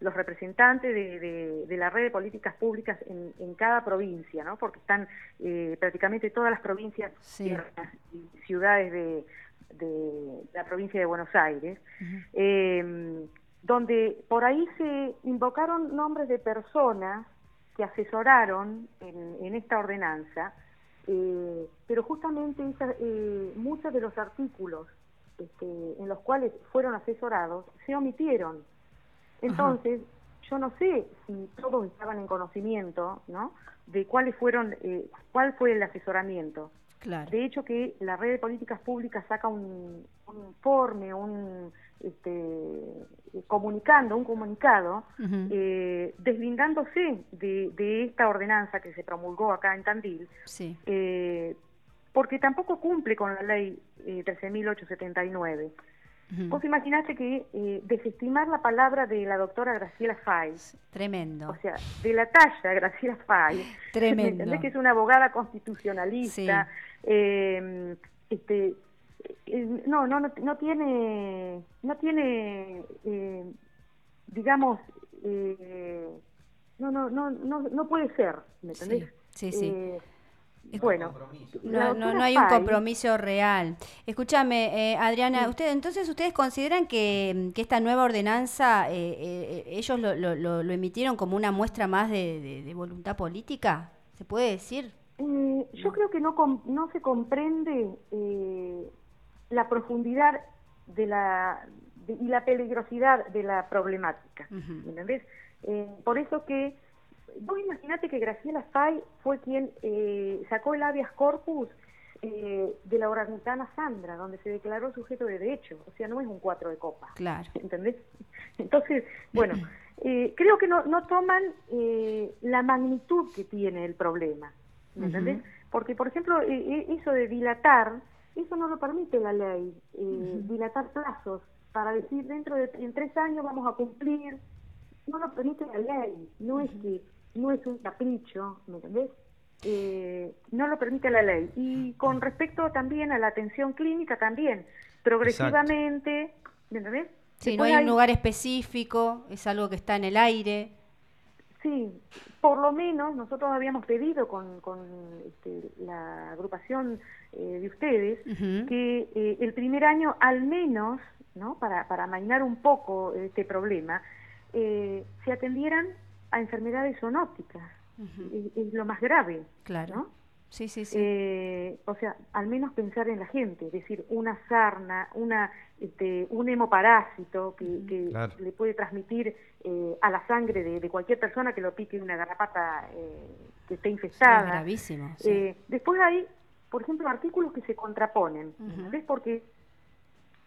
los representantes de, de- de la red de políticas públicas en, en cada provincia, ¿no? porque están eh, prácticamente todas las provincias Sí. y ciudades de, de la provincia de Buenos Aires, eh, donde por ahí se invocaron nombres de personas que asesoraron en, en esta ordenanza, eh, pero justamente esa- eh, muchos de los artículos este, en los cuales fueron asesorados se omitieron. Entonces, yo no sé si todos estaban en conocimiento, ¿no? De cuáles fueron, eh, cuál fue el asesoramiento. Claro. De hecho, que la red de políticas públicas saca un, un informe, un este, comunicando, un comunicado, Ujú. eh, deslindándose de, de esta ordenanza que se promulgó acá en Tandil, Sí. eh, porque tampoco cumple con la ley eh, 13.879. Ujú. Vos imaginaste que eh, desestimar la palabra de la doctora Graciela Fay, Tremendo. o sea, de la talla Graciela Fay, [laughs] Tremendo. ¿me entendés que es una abogada constitucionalista? eh, este, no, no, no, no tiene, no tiene, eh, digamos, eh, no, no, no, no, no puede ser, ¿me entendés? Sí, sí. Eh, Es- bueno, No, no, no hay un compromiso real. Escúchame, eh, Adriana, Sí. usted, entonces ustedes consideran que, que esta nueva ordenanza, eh, eh, ellos lo, lo- lo- lo emitieron como una muestra más de, de- de voluntad política, ¿se puede decir? Eh, yo creo que no, no se comprende eh, la profundidad de la de- y la peligrosidad de la problemática. Ujú. ¿me ¿Entendés? Eh, por eso que vos imaginate que Graciela Fay fue quien eh, sacó el habeas corpus eh, de la orangutana Sandra, donde se declaró sujeto de derecho. O sea, no es un cuatro de copa. Claro. [laughs] ¿entendés? Entonces, bueno, [laughs] eh, creo que no, no toman eh, la magnitud que tiene el problema, ¿me entendés? Porque, por ejemplo, eso de dilatar, eso no lo permite la ley, eh, dilatar plazos para decir dentro de en tres años vamos a cumplir, no lo permite la ley, no es que no es un capricho, ¿me entendés? Eh, no lo permite la ley. Y con respecto también a la atención clínica, también, progresivamente, ¿me entendés? Sí, no hay un lugar específico, es algo que está en el aire. Sí, por lo menos nosotros habíamos pedido con, con este, la agrupación eh, de ustedes que eh, el primer año al menos, ¿no? para, para amainar un poco este problema, eh, se atendieran a enfermedades zoonóticas. Ujú. es, es lo más grave, Claro. ¿no? Sí, sí, sí. Eh, o sea, al menos pensar en la gente, es decir, una sarna, una, este, un hemoparásito que, que Claro. le puede transmitir eh, a la sangre de, de cualquier persona que lo pique una garrapata eh, que esté es infestada. gravísimo. sí. Eh, después hay, por ejemplo, artículos que se contraponen. ¿ves? Porque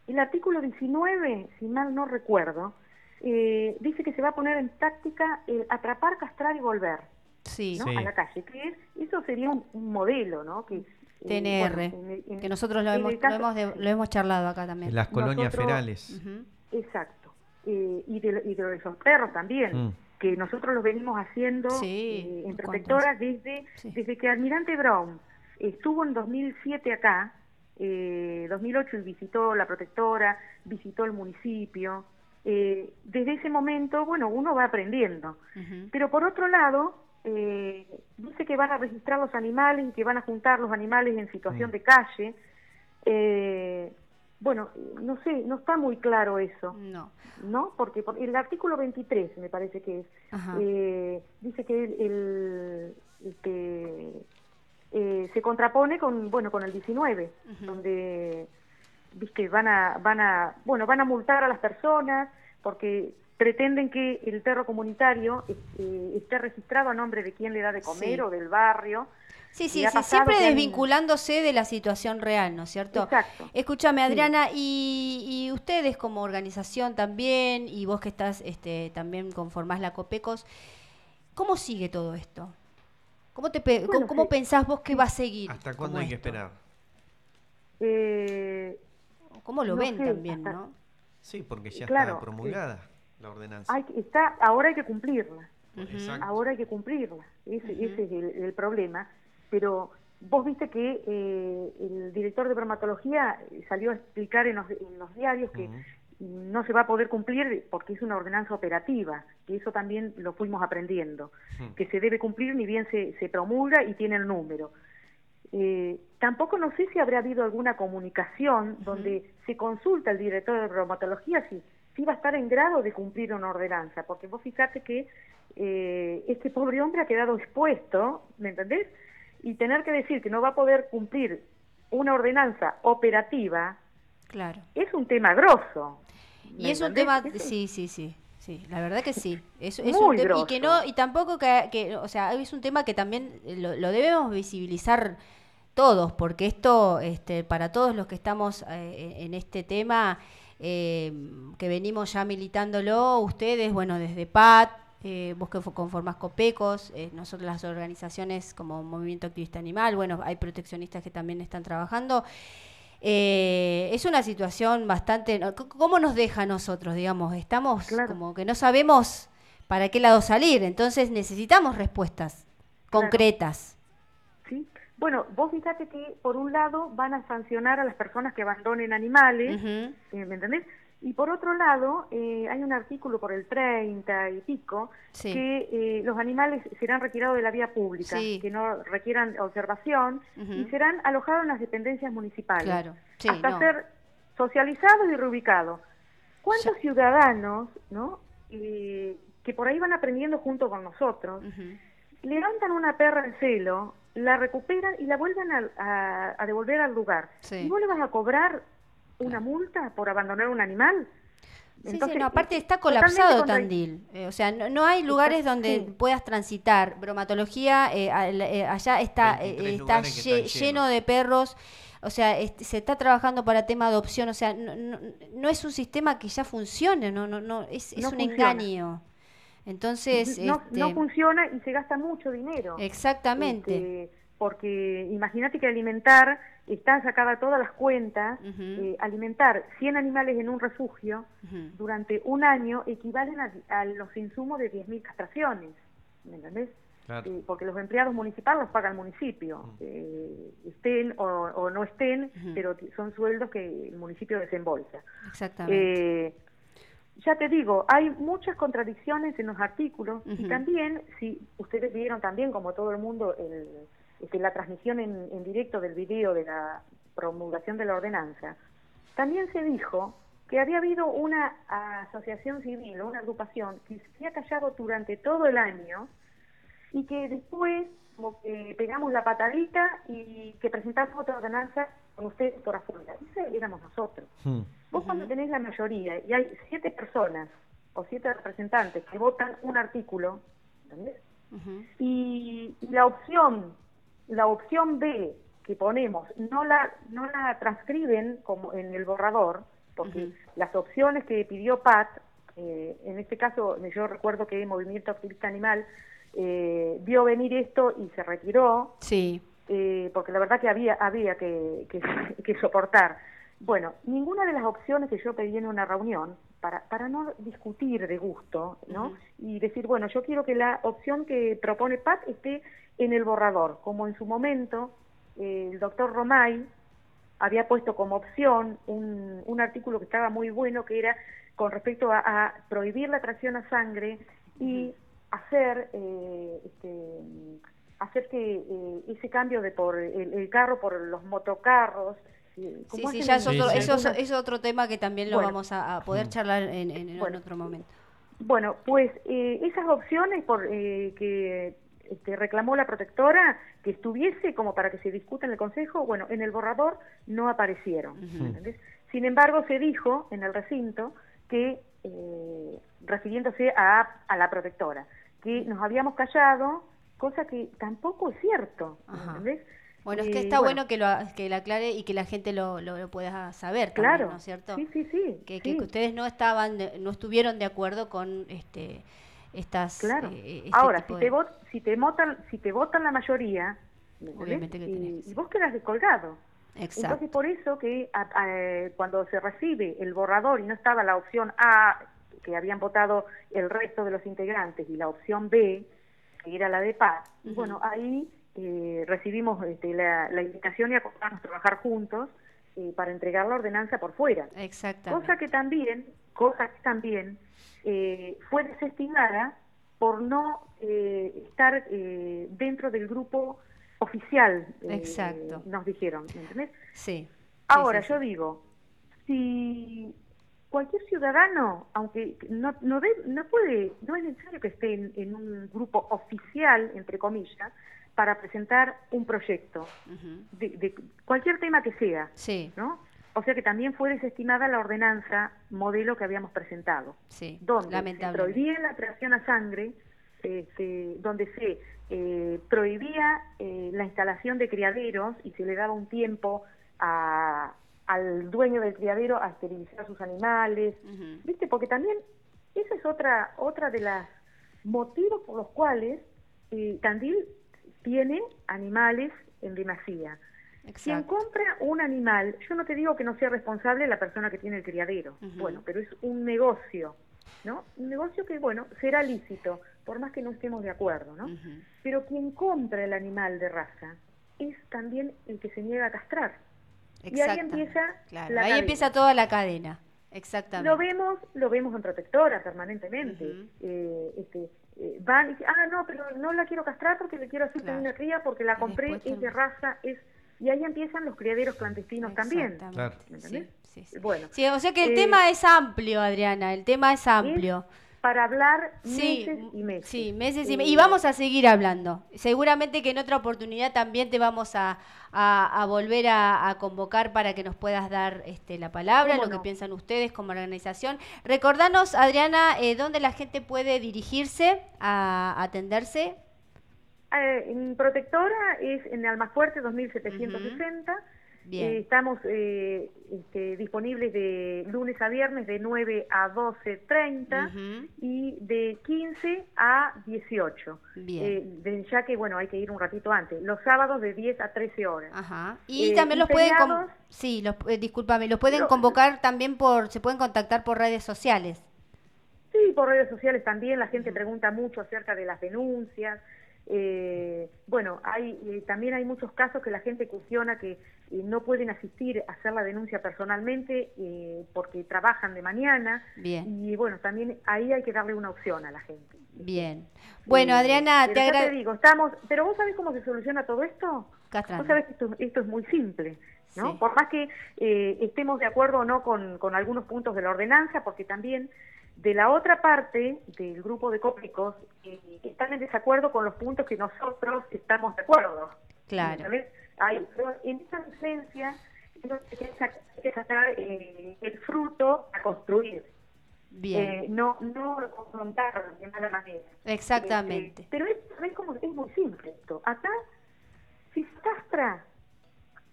el artículo 19, si mal no recuerdo, eh, dice que se va a poner en práctica el atrapar, castrar y volver. Sí. ¿no? Sí. a la calle, que es, eso sería un, un modelo, ¿no? Que, eh, TNR, bueno, en- en- que nosotros lo hemos, el caso- lo, hemos de- lo hemos charlado acá también. En las colonias Nosotros- ferales. Exacto. Eh, y, de, y de esos perros también, Mm. que nosotros los venimos haciendo Sí, eh, en ¿cuántos? protectora desde, Sí. desde que Almirante Brown estuvo en 2007 acá, eh, 2008 y visitó la protectora, visitó el municipio. eh, desde ese momento, bueno, uno va aprendiendo. Pero por otro lado, eh, dice que van a registrar los animales y que van a juntar los animales en situación Mm. de calle. Eh, bueno, no sé, no está muy claro eso, No. ¿no? Porque por- el artículo 23, me parece que es, eh, dice que el, el- este, eh, se contrapone con, bueno, con el 19, Ujú. donde viste van a van a bueno van a multar a las personas porque pretenden que el perro comunitario eh, esté registrado a nombre de quien le da de comer Sí. o del barrio Sí, sí, sí, siempre han- desvinculándose de la situación real, ¿no es cierto? Exacto. Escúchame, Sí. Adriana, y, y ustedes como organización también, y vos que estás este, también conformás la COPECOS, ¿cómo sigue todo esto? ¿Cómo, te pe- Bueno, cómo, pensás vos que va a seguir? ¿Hasta cuándo hay que esperar? Eh, ¿Cómo lo No ven sé, también, hasta- no? Sí, porque ya Claro, está promulgada la ordenanza. hay que- está ahora hay que cumplirla. Ahora hay que cumplirla. Ese, ese es el, el problema. Pero vos viste que eh, el director de bromatología salió a explicar en los, en los diarios que no se va a poder cumplir porque es una ordenanza operativa, que eso también lo fuimos aprendiendo, que se debe cumplir ni bien se, se promulga y tiene el número. Eh, tampoco no sé si habrá habido alguna comunicación donde se consulta al director de bromatología si, si va a estar en grado de cumplir una ordenanza, porque vos fíjate que eh, este pobre hombre ha quedado expuesto, ¿me entendés? Y tener que decir que no va a poder cumplir una ordenanza operativa Claro. es un tema grosso. Y ¿me es un tema, sí, sí, sí, sí, la verdad que sí. Es, es Muy un tema y que no y tampoco que, que, o sea, es un tema que también lo, lo debemos visibilizar todos, porque esto, este, para todos los que estamos eh, en este tema, eh, que venimos ya militándolo, ustedes, bueno, desde PAT, eh, vos que fo- conformás COPECOS, eh, nosotros las organizaciones como Movimiento Activista Animal, bueno, hay proteccionistas que también están trabajando. Eh, es una situación bastante... ¿Cómo nos deja a nosotros, digamos? Estamos Claro. como que no sabemos para qué lado salir, entonces necesitamos respuestas Claro. concretas. Bueno, vos fíjate que por un lado van a sancionar a las personas que abandonen animales, eh, ¿me entendés? Y por otro lado, eh, hay un artículo por el 30 y pico Sí. que eh, los animales serán retirados de la vía pública, Sí. que no requieran observación y serán alojados en las dependencias municipales Claro, sí, hasta no. ser socializados y reubicados. ¿Cuántos Ya. ciudadanos, no, eh, que por ahí van aprendiendo junto con nosotros, levantan una perra en celo, la recuperan y la vuelven a, a- a devolver al lugar. Sí. ¿Y vos le vas a cobrar una multa por abandonar un animal? Sí, Entonces, sí, no, aparte es está colapsado Tandil. Eh, o sea, no, no hay lugares Está- donde sí. puedas transitar. Bromatología, eh, eh, allá está, eh, 23 está lle- lleno de perros. O sea, este, se está trabajando para tema de adopción. O sea, no, no- no es un sistema que ya funcione, no, no, no, es, es No un funciona. engaño. Entonces, no, este, no funciona y se gasta mucho dinero. exactamente. Este, porque imagínate que alimentar, están sacadas todas las cuentas, eh, alimentar 100 animales en un refugio durante un año equivalen a, a los insumos de 10.000 castraciones, ¿me entendés? Claro. Eh, porque los empleados municipales los paga el municipio, eh, estén o, o no estén, pero son sueldos que el municipio desembolsa. Exactamente. Ya te digo, hay muchas contradicciones en los artículos y también, si ustedes vieron también, como todo el mundo, el, este, la transmisión en, en directo del video de la promulgación de la ordenanza, también se dijo que había habido una asociación civil o una agrupación que se había callado durante todo el año y que después como que pegamos la patadita y que presentamos otra ordenanza con ustedes por afuera. Ese éramos nosotros. Hmm. Vos cuando tenés la mayoría y hay siete personas o siete representantes que votan un artículo, ¿entendés? Y, y la opción, la opción B que ponemos no la no la transcriben como en el borrador, porque las opciones que pidió Pat, eh, en este caso yo recuerdo que Movimiento Activista Animal eh, vio venir esto y se retiró, Sí. eh, porque la verdad que había había que, que, que soportar. Bueno, ninguna de las opciones que yo pedí en una reunión, para, para no discutir de gusto, ¿no? Y decir, bueno, yo quiero que la opción que propone Pat esté en el borrador, como en su momento eh, el doctor Romay había puesto como opción un, un artículo que estaba muy bueno, que era con respecto a, a prohibir la tracción a sangre y hacer eh, este, hacer que eh, ese cambio de por el, el carro por los motocarros Sí, sí, ya es otro, Sí, sí. eso es, otro tema que también lo Bueno. vamos a, a poder charlar en, en- en Bueno. otro momento. Bueno, pues eh, esas opciones por, eh, que este, reclamó la protectora, que estuviese como para que se discuta en el Consejo, bueno, en el borrador no aparecieron. Ujú. ¿entendés? Sin embargo, se dijo en el recinto que, eh, refiriéndose a, a la protectora, que nos habíamos callado, cosa que tampoco es cierto. ¿entendés? Bueno, es que está bueno, bueno que lo, que lo aclare y que la gente lo, lo, lo pueda saber también, Claro, ¿no es cierto? sí, sí, sí. que, que- sí. que ustedes no estaban, de- no estuvieron de acuerdo con este estas Claro. eh, este Ahora, tipo si de- te, vot- si te votan, si te votan la mayoría. Obviamente que y, y vos quedas descolgado. Exacto. Entonces, por eso que a- a- cuando se recibe el borrador y no estaba la opción A, que habían votado el resto de los integrantes, y la opción B, que era la de paz, bueno, ahí eh, recibimos este, la, la invitación y acordamos trabajar juntos eh, para entregar la ordenanza por fuera. Exactamente. Cosa que también, cosa que también eh, fue desestimada por no eh, estar eh, dentro del grupo oficial. Exacto. Nos dijeron, ¿me entendés? Sí. sí, Ahora, sí, yo digo, si cualquier ciudadano, aunque no, no, de- no puede, no es necesario que esté en, en un grupo oficial, entre comillas, para presentar un proyecto, de, de cualquier tema que sea, Sí, ¿no? O sea que también fue desestimada la ordenanza modelo que habíamos presentado, sí. donde se prohibía la tracción a sangre, este, donde se eh, prohibía eh, la instalación de criaderos y se le daba un tiempo a- al dueño del criadero a esterilizar sus animales. ¿viste? Porque también esa es otra otra de las motivos por los cuales eh, Tandil tiene animales en demasía. Quien compra un animal, yo no te digo que no sea responsable la persona que tiene el criadero, bueno, pero es un negocio, ¿no? Un negocio que, bueno, será lícito, por más que no estemos de acuerdo, ¿no? Pero quien compra el animal de raza es también el que se niega a castrar. Y ahí empieza Claro, la ahí cadena. empieza toda la cadena. Exactamente. Lo vemos, lo vemos en protectora permanentemente. Eh, este, eh, van y dicen, ah, no, pero no la quiero castrar porque le quiero hacer Claro. una cría porque la compré, después es de raza, es... Y ahí empiezan los criaderos clandestinos también. Claro. ¿Me Sí, sí, sí. Bueno, o sea que el Eh, tema es amplio, Adriana, el tema es amplio. Para hablar Sí, meses y meses. sí, meses y, Eh, me- y vamos a seguir hablando. Seguramente que en otra oportunidad también te vamos a, a- a volver a, a convocar para que nos puedas dar este, la palabra, lo ¿Cómo que piensan ustedes como organización. Recordanos, Adriana, eh, dónde la gente puede dirigirse a atenderse. Eh, en Protectora es en Almafuerte 2760. Bien. Eh, estamos eh, este, disponibles de lunes a viernes de 9 a 12.30 Ujú. y de 15 a 18. Bien. Eh, ya que, bueno, hay que ir un ratito antes. Los sábados de 10 a 13 horas. Ajá. Y Eh, también y los pueden, feriados- sí, los, discúlpame, los pueden convocar también por, se pueden contactar por redes sociales. Sí, por redes sociales también la gente pregunta mucho acerca de las denuncias. Eh, bueno, hay eh, también hay muchos casos que la gente cuestiona que eh, no pueden asistir a hacer la denuncia personalmente eh, porque trabajan de mañana Bien, y bueno, también ahí hay que darle una opción a la gente. bien. Bueno, Adriana, te ya te agradezco. digo, estamos, pero vos sabés cómo se soluciona todo esto? Vos sabés que esto, esto es muy simple, ¿no? Sí. Por más que eh, estemos de acuerdo o no con, con algunos puntos de la ordenanza, porque también de la otra parte del grupo de cópicos eh, están en desacuerdo con los puntos que nosotros estamos de acuerdo. Claro. ¿sabes? Hay, en esa entonces, hay que sacar, eh, el fruto a construir. Bien, Eh, no no confrontar de mala manera. exactamente. Este, pero es, ¿sabés cómo? es muy simple esto. Acá, si se castra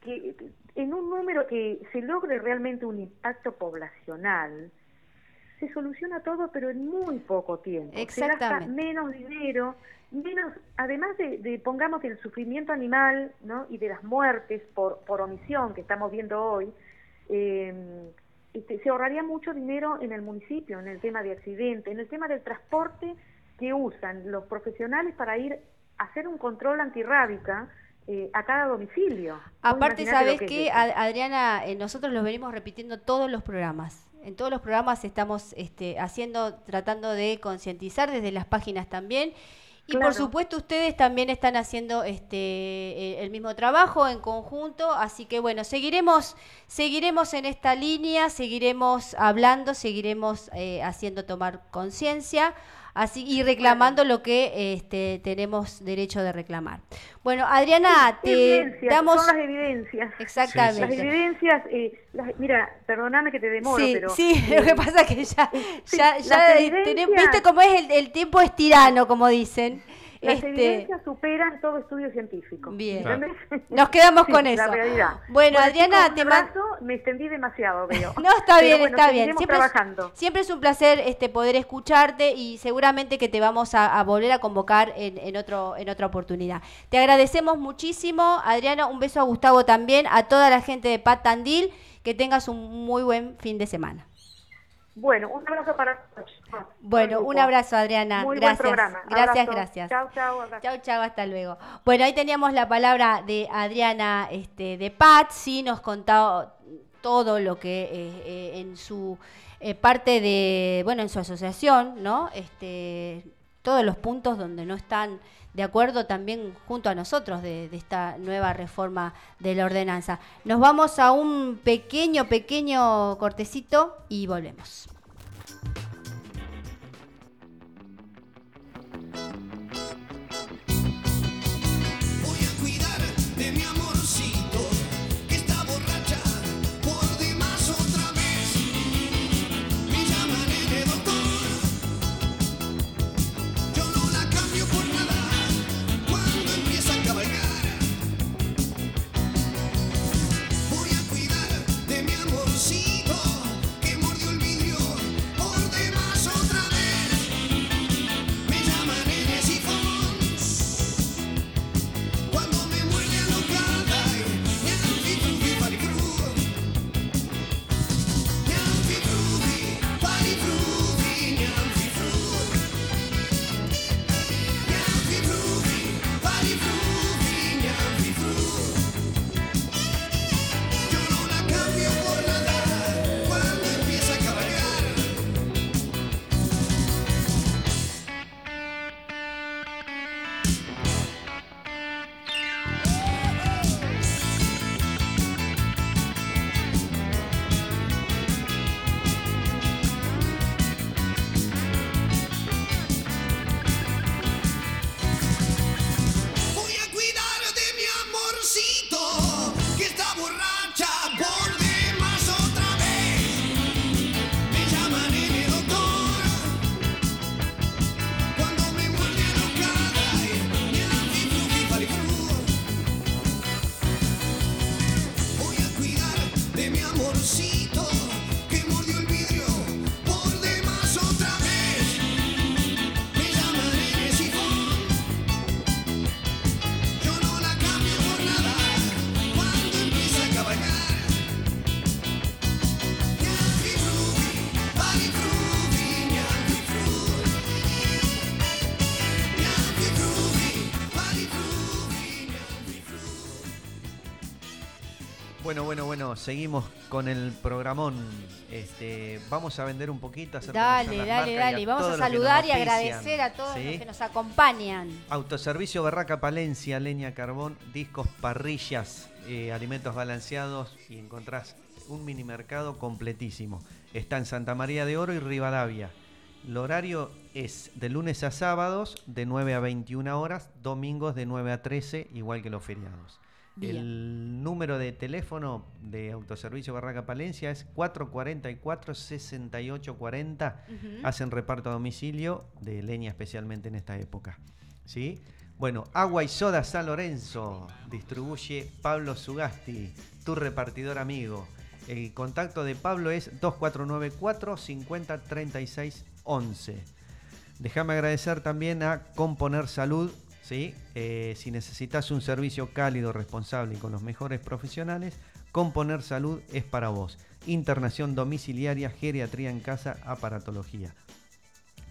que, en un número que se logre realmente un impacto poblacional, se soluciona todo, pero en muy poco tiempo. Se gasta Exactamente. menos dinero, menos, además de, de, pongamos, del sufrimiento animal ¿no? y de las muertes por, por omisión que estamos viendo hoy, eh, este, se ahorraría mucho dinero en el municipio, en el tema de accidentes, en el tema del transporte que usan los profesionales para ir a hacer un control antirrábica eh, a cada domicilio. Aparte, ¿sabes que qué, Adriana? Eh, nosotros los venimos repitiendo todos los programas. En todos los programas estamos este, haciendo, tratando de concientizar desde las páginas también. Y por supuesto ustedes también están haciendo este eh, el mismo trabajo en conjunto, así que bueno, seguiremos seguiremos en esta línea, seguiremos hablando, seguiremos eh, haciendo tomar conciencia, así y reclamando lo que este, tenemos derecho de reclamar. Bueno, Adriana, te Evidencias, damos son las evidencias. exactamente. Las evidencias, eh, las- mira, perdóname que te demoro, Sí, pero... sí, eh, [laughs] lo que pasa es que ya, sí, ya, ya eh, evidencias- viste cómo es el, el tiempo es tirano, como dicen. Las Este, evidencias superan todo estudio científico. Bien. Nos quedamos [laughs] Sí, con La eso. realidad. Bueno, Adriana, chicos, te man- abrazo, me extendí demasiado, veo. [laughs] No, está Pero bien, bueno, está bien. Siempre es, trabajando. siempre es un placer este poder escucharte y seguramente que te vamos a, a volver a convocar en, en otro en otra oportunidad. Te agradecemos muchísimo, Adriana. Un beso a Gustavo también, a toda la gente de Pat Tandil. Que tengas un muy buen fin de semana. Bueno, un abrazo para todos. Bueno, un abrazo, Adriana. Muy buen gracias. programa. Gracias, gracias. Chao, chao. Chau, chau, hasta luego. Bueno, ahí teníamos la palabra de Adriana este, de Pat, sí, nos contaba todo lo que eh, eh, en su eh, parte de, bueno, en su asociación, ¿no? Este, todos los puntos donde no están de acuerdo también junto a nosotros de, esta nueva reforma de la ordenanza. Nos vamos a un pequeño, pequeño cortecito y volvemos. Bueno, bueno, bueno, seguimos con el programón. Este, vamos a vender un poquito, hacer Dale, las dale, dale. a Vamos a saludar y agradecer a todos ¿sí? los que nos acompañan. Autoservicio Barraca Palencia, leña, carbón, discos, parrillas, eh, alimentos balanceados y encontrás un mini mercado completísimo. Está en Santa María de Oro y Rivadavia. El horario es de lunes a sábados de 9 a 21 horas, domingos de 9 a 13, igual que los feriados. Bien. El número de teléfono de Autoservicio Barraca Palencia es 444-6840. Ujú. Hacen reparto a domicilio de leña especialmente en esta época. ¿Sí? Bueno, Agua y Soda San Lorenzo distribuye Pablo Sugasti, tu repartidor amigo. El contacto de Pablo es 2494 50 36 11. Déjame agradecer también a Componer Salud. ¿Sí? Eh, si necesitas un servicio cálido, responsable y con los mejores profesionales, Componer Salud es para vos. Internación domiciliaria, geriatría en casa, aparatología.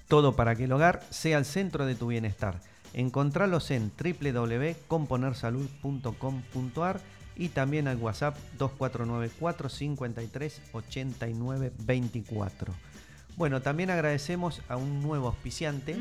Todo para que el hogar sea el centro de tu bienestar. Encontralos en www.componersalud.com.ar y también al WhatsApp 2494 53 89 24. Bueno, también agradecemos a un nuevo auspiciante,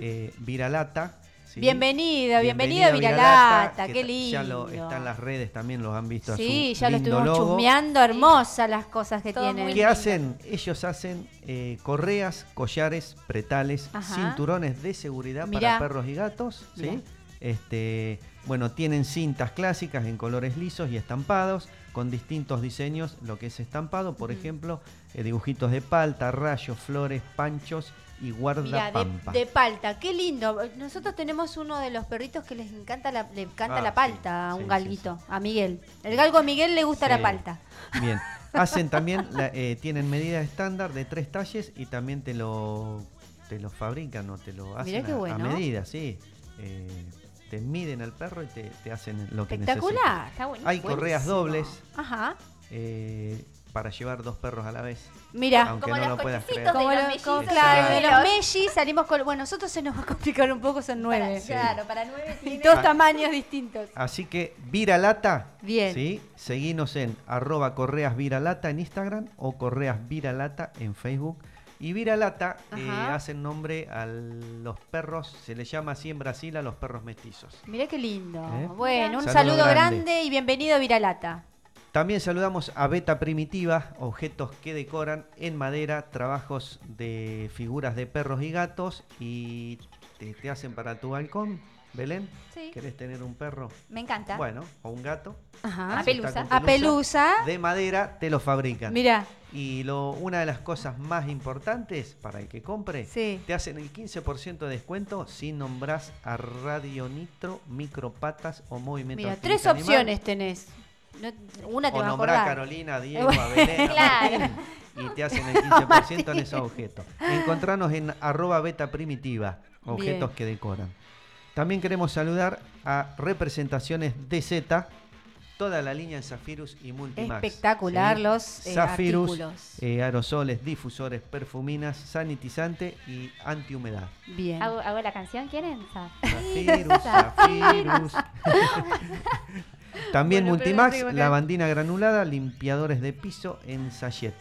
eh, Viralata. ¿Sí? Bienvenida, bienvenida, Bienvenida, Viralata, qué lindo. Ya lo, está en las redes, también lo han visto. a Sí, su ya lo estuvimos logo. chusmeando, hermosas las cosas que Todo tienen. ¿Qué lindo. hacen? Ellos hacen eh, correas, collares, pretales, Ajá. cinturones de seguridad Mirá. para perros y gatos. Mirá. ¿sí? Este, bueno, tienen cintas clásicas en colores lisos y estampados con distintos diseños, lo que es estampado, por ejemplo, eh, dibujitos de palta, rayos, flores, panchos y Mira, guardapampa. de, de palta, qué lindo. Nosotros tenemos uno de los perritos que les encanta la, le encanta Ah, la palta, a sí, un sí, galguito, a Miguel. El galgo a Miguel le gusta la palta. [laughs] Bien. Hacen también, la- eh, tienen medidas estándar de tres talles y también te lo, te lo fabrican o te lo hacen Mirá qué a- medida, sí. Eh, te miden al perro y te, te hacen lo que Espectacular. Está bueno. Hay correas dobles Ajá. eh, para llevar dos perros a la vez. Mira, Aunque Como no los lo puedas creer. como, los mellizos. claro, de los mellis salimos con. Bueno, nosotros se nos va a complicar un poco, son Para- nueve. Sí. Claro, para nueve Y [laughs] tiene- dos tamaños distintos. Así que Viralata, Bien. ¿sí? Seguinos en arroba correas Viralata en Instagram o correas Viralata en Facebook. Y Viralata eh, hacen nombre a los perros, se les llama así en Brasil a los perros mestizos. Mirá qué lindo. ¿Eh? Bueno, un Saludo saludo grande. grande. y bienvenido a Viralata. También saludamos a Beta Primitiva, objetos que decoran en madera, trabajos de figuras de perros y gatos y te, te hacen para tu balcón, Belén. Sí. ¿Querés tener un perro? Me encanta. Bueno, o un gato. Ajá. A pelusa. A pelusa. De madera te lo fabrican. Mira, Y lo, una de las cosas más importantes para el que compre, Sí. te hacen el 15% de descuento si nombras a Radio Nitro, Micropatas o Movimiento mira, tres opciones tenés. No- una te O va a nombrá a acordar. Carolina, a [laughs] Diego, a Belén, a Claro. Martín, y te hacen el 15% [laughs] en esos objetos. Encontranos en arroba beta primitiva, objetos Bien. que decoran. También queremos saludar a Representaciones DZ, toda la línea en Zafirus y Multimax. Espectacular ¿sí? los eh, Zafirus, artículos. eh, aerosoles, difusores, perfuminas, sanitizante y antihumedad. Bien. ¿Hago, hago la canción? ¿Quieren? Zafirus, Zafirus. [laughs] También Bueno, Multimax, que- lavandina granulada, limpiadores de piso en sachet.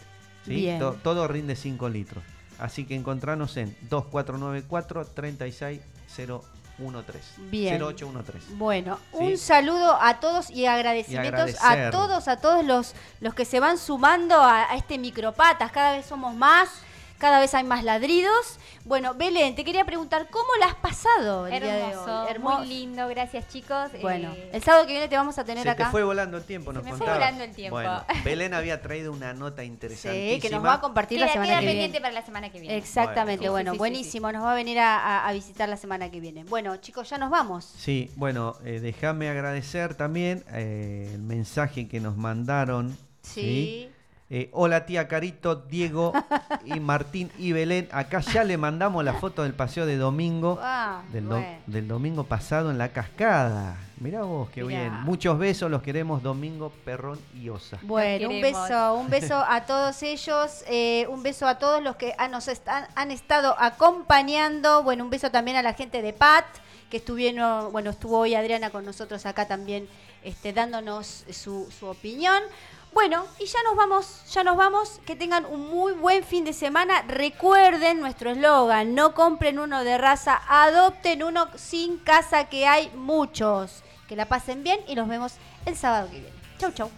¿sí? Bien. To- todo rinde 5 litros. Así que encontranos en 2494 36013. Bien. 0813. Bueno, Sí. un saludo a todos y agradecimientos a todos, a todos los, los que se van sumando a, a este micropatas. Cada vez somos más, cada vez hay más ladridos. Bueno, Belén, te quería preguntar, ¿cómo la has pasado el día de Hermoso, hoy? Hermoso. muy lindo, gracias chicos. Bueno, Eh, el sábado que viene te vamos a tener Se acá. te fue volando el tiempo, nos me fue volando el tiempo. Bueno, [laughs] Belén había traído una nota interesantísima. Sí, que nos va a compartir la semana queda que pendiente viene. para la semana que viene. Exactamente, Bueno. bueno, Sí, sí, sí, buenísimo. Nos va a venir a, a- a visitar la semana que viene. Bueno, chicos, ya nos vamos. Sí, bueno, eh, déjame agradecer también eh, el mensaje que nos mandaron. Sí. Eh, hola tía Carito, Diego y [laughs] Martín y Belén. Acá ya le mandamos la foto del paseo de domingo. Ah, Del, do- bueno. del domingo pasado en la cascada. Mirá vos, qué Mirá. bien. Muchos besos, los queremos Domingo, Perrón y Osa. Bueno, un beso, un beso [laughs] a todos ellos, eh, un beso a todos los que ah, nos están, han estado acompañando, bueno, un beso también a la gente de PAT que estuvieron, bueno, estuvo hoy Adriana con nosotros acá también, este, dándonos su, su opinión. Bueno, y ya nos vamos, ya nos vamos. Que tengan un muy buen fin de semana. Recuerden nuestro eslogan, no compren uno de raza, adopten uno sin casa que hay muchos. Que la pasen bien y nos vemos el sábado que viene. Chau, chau.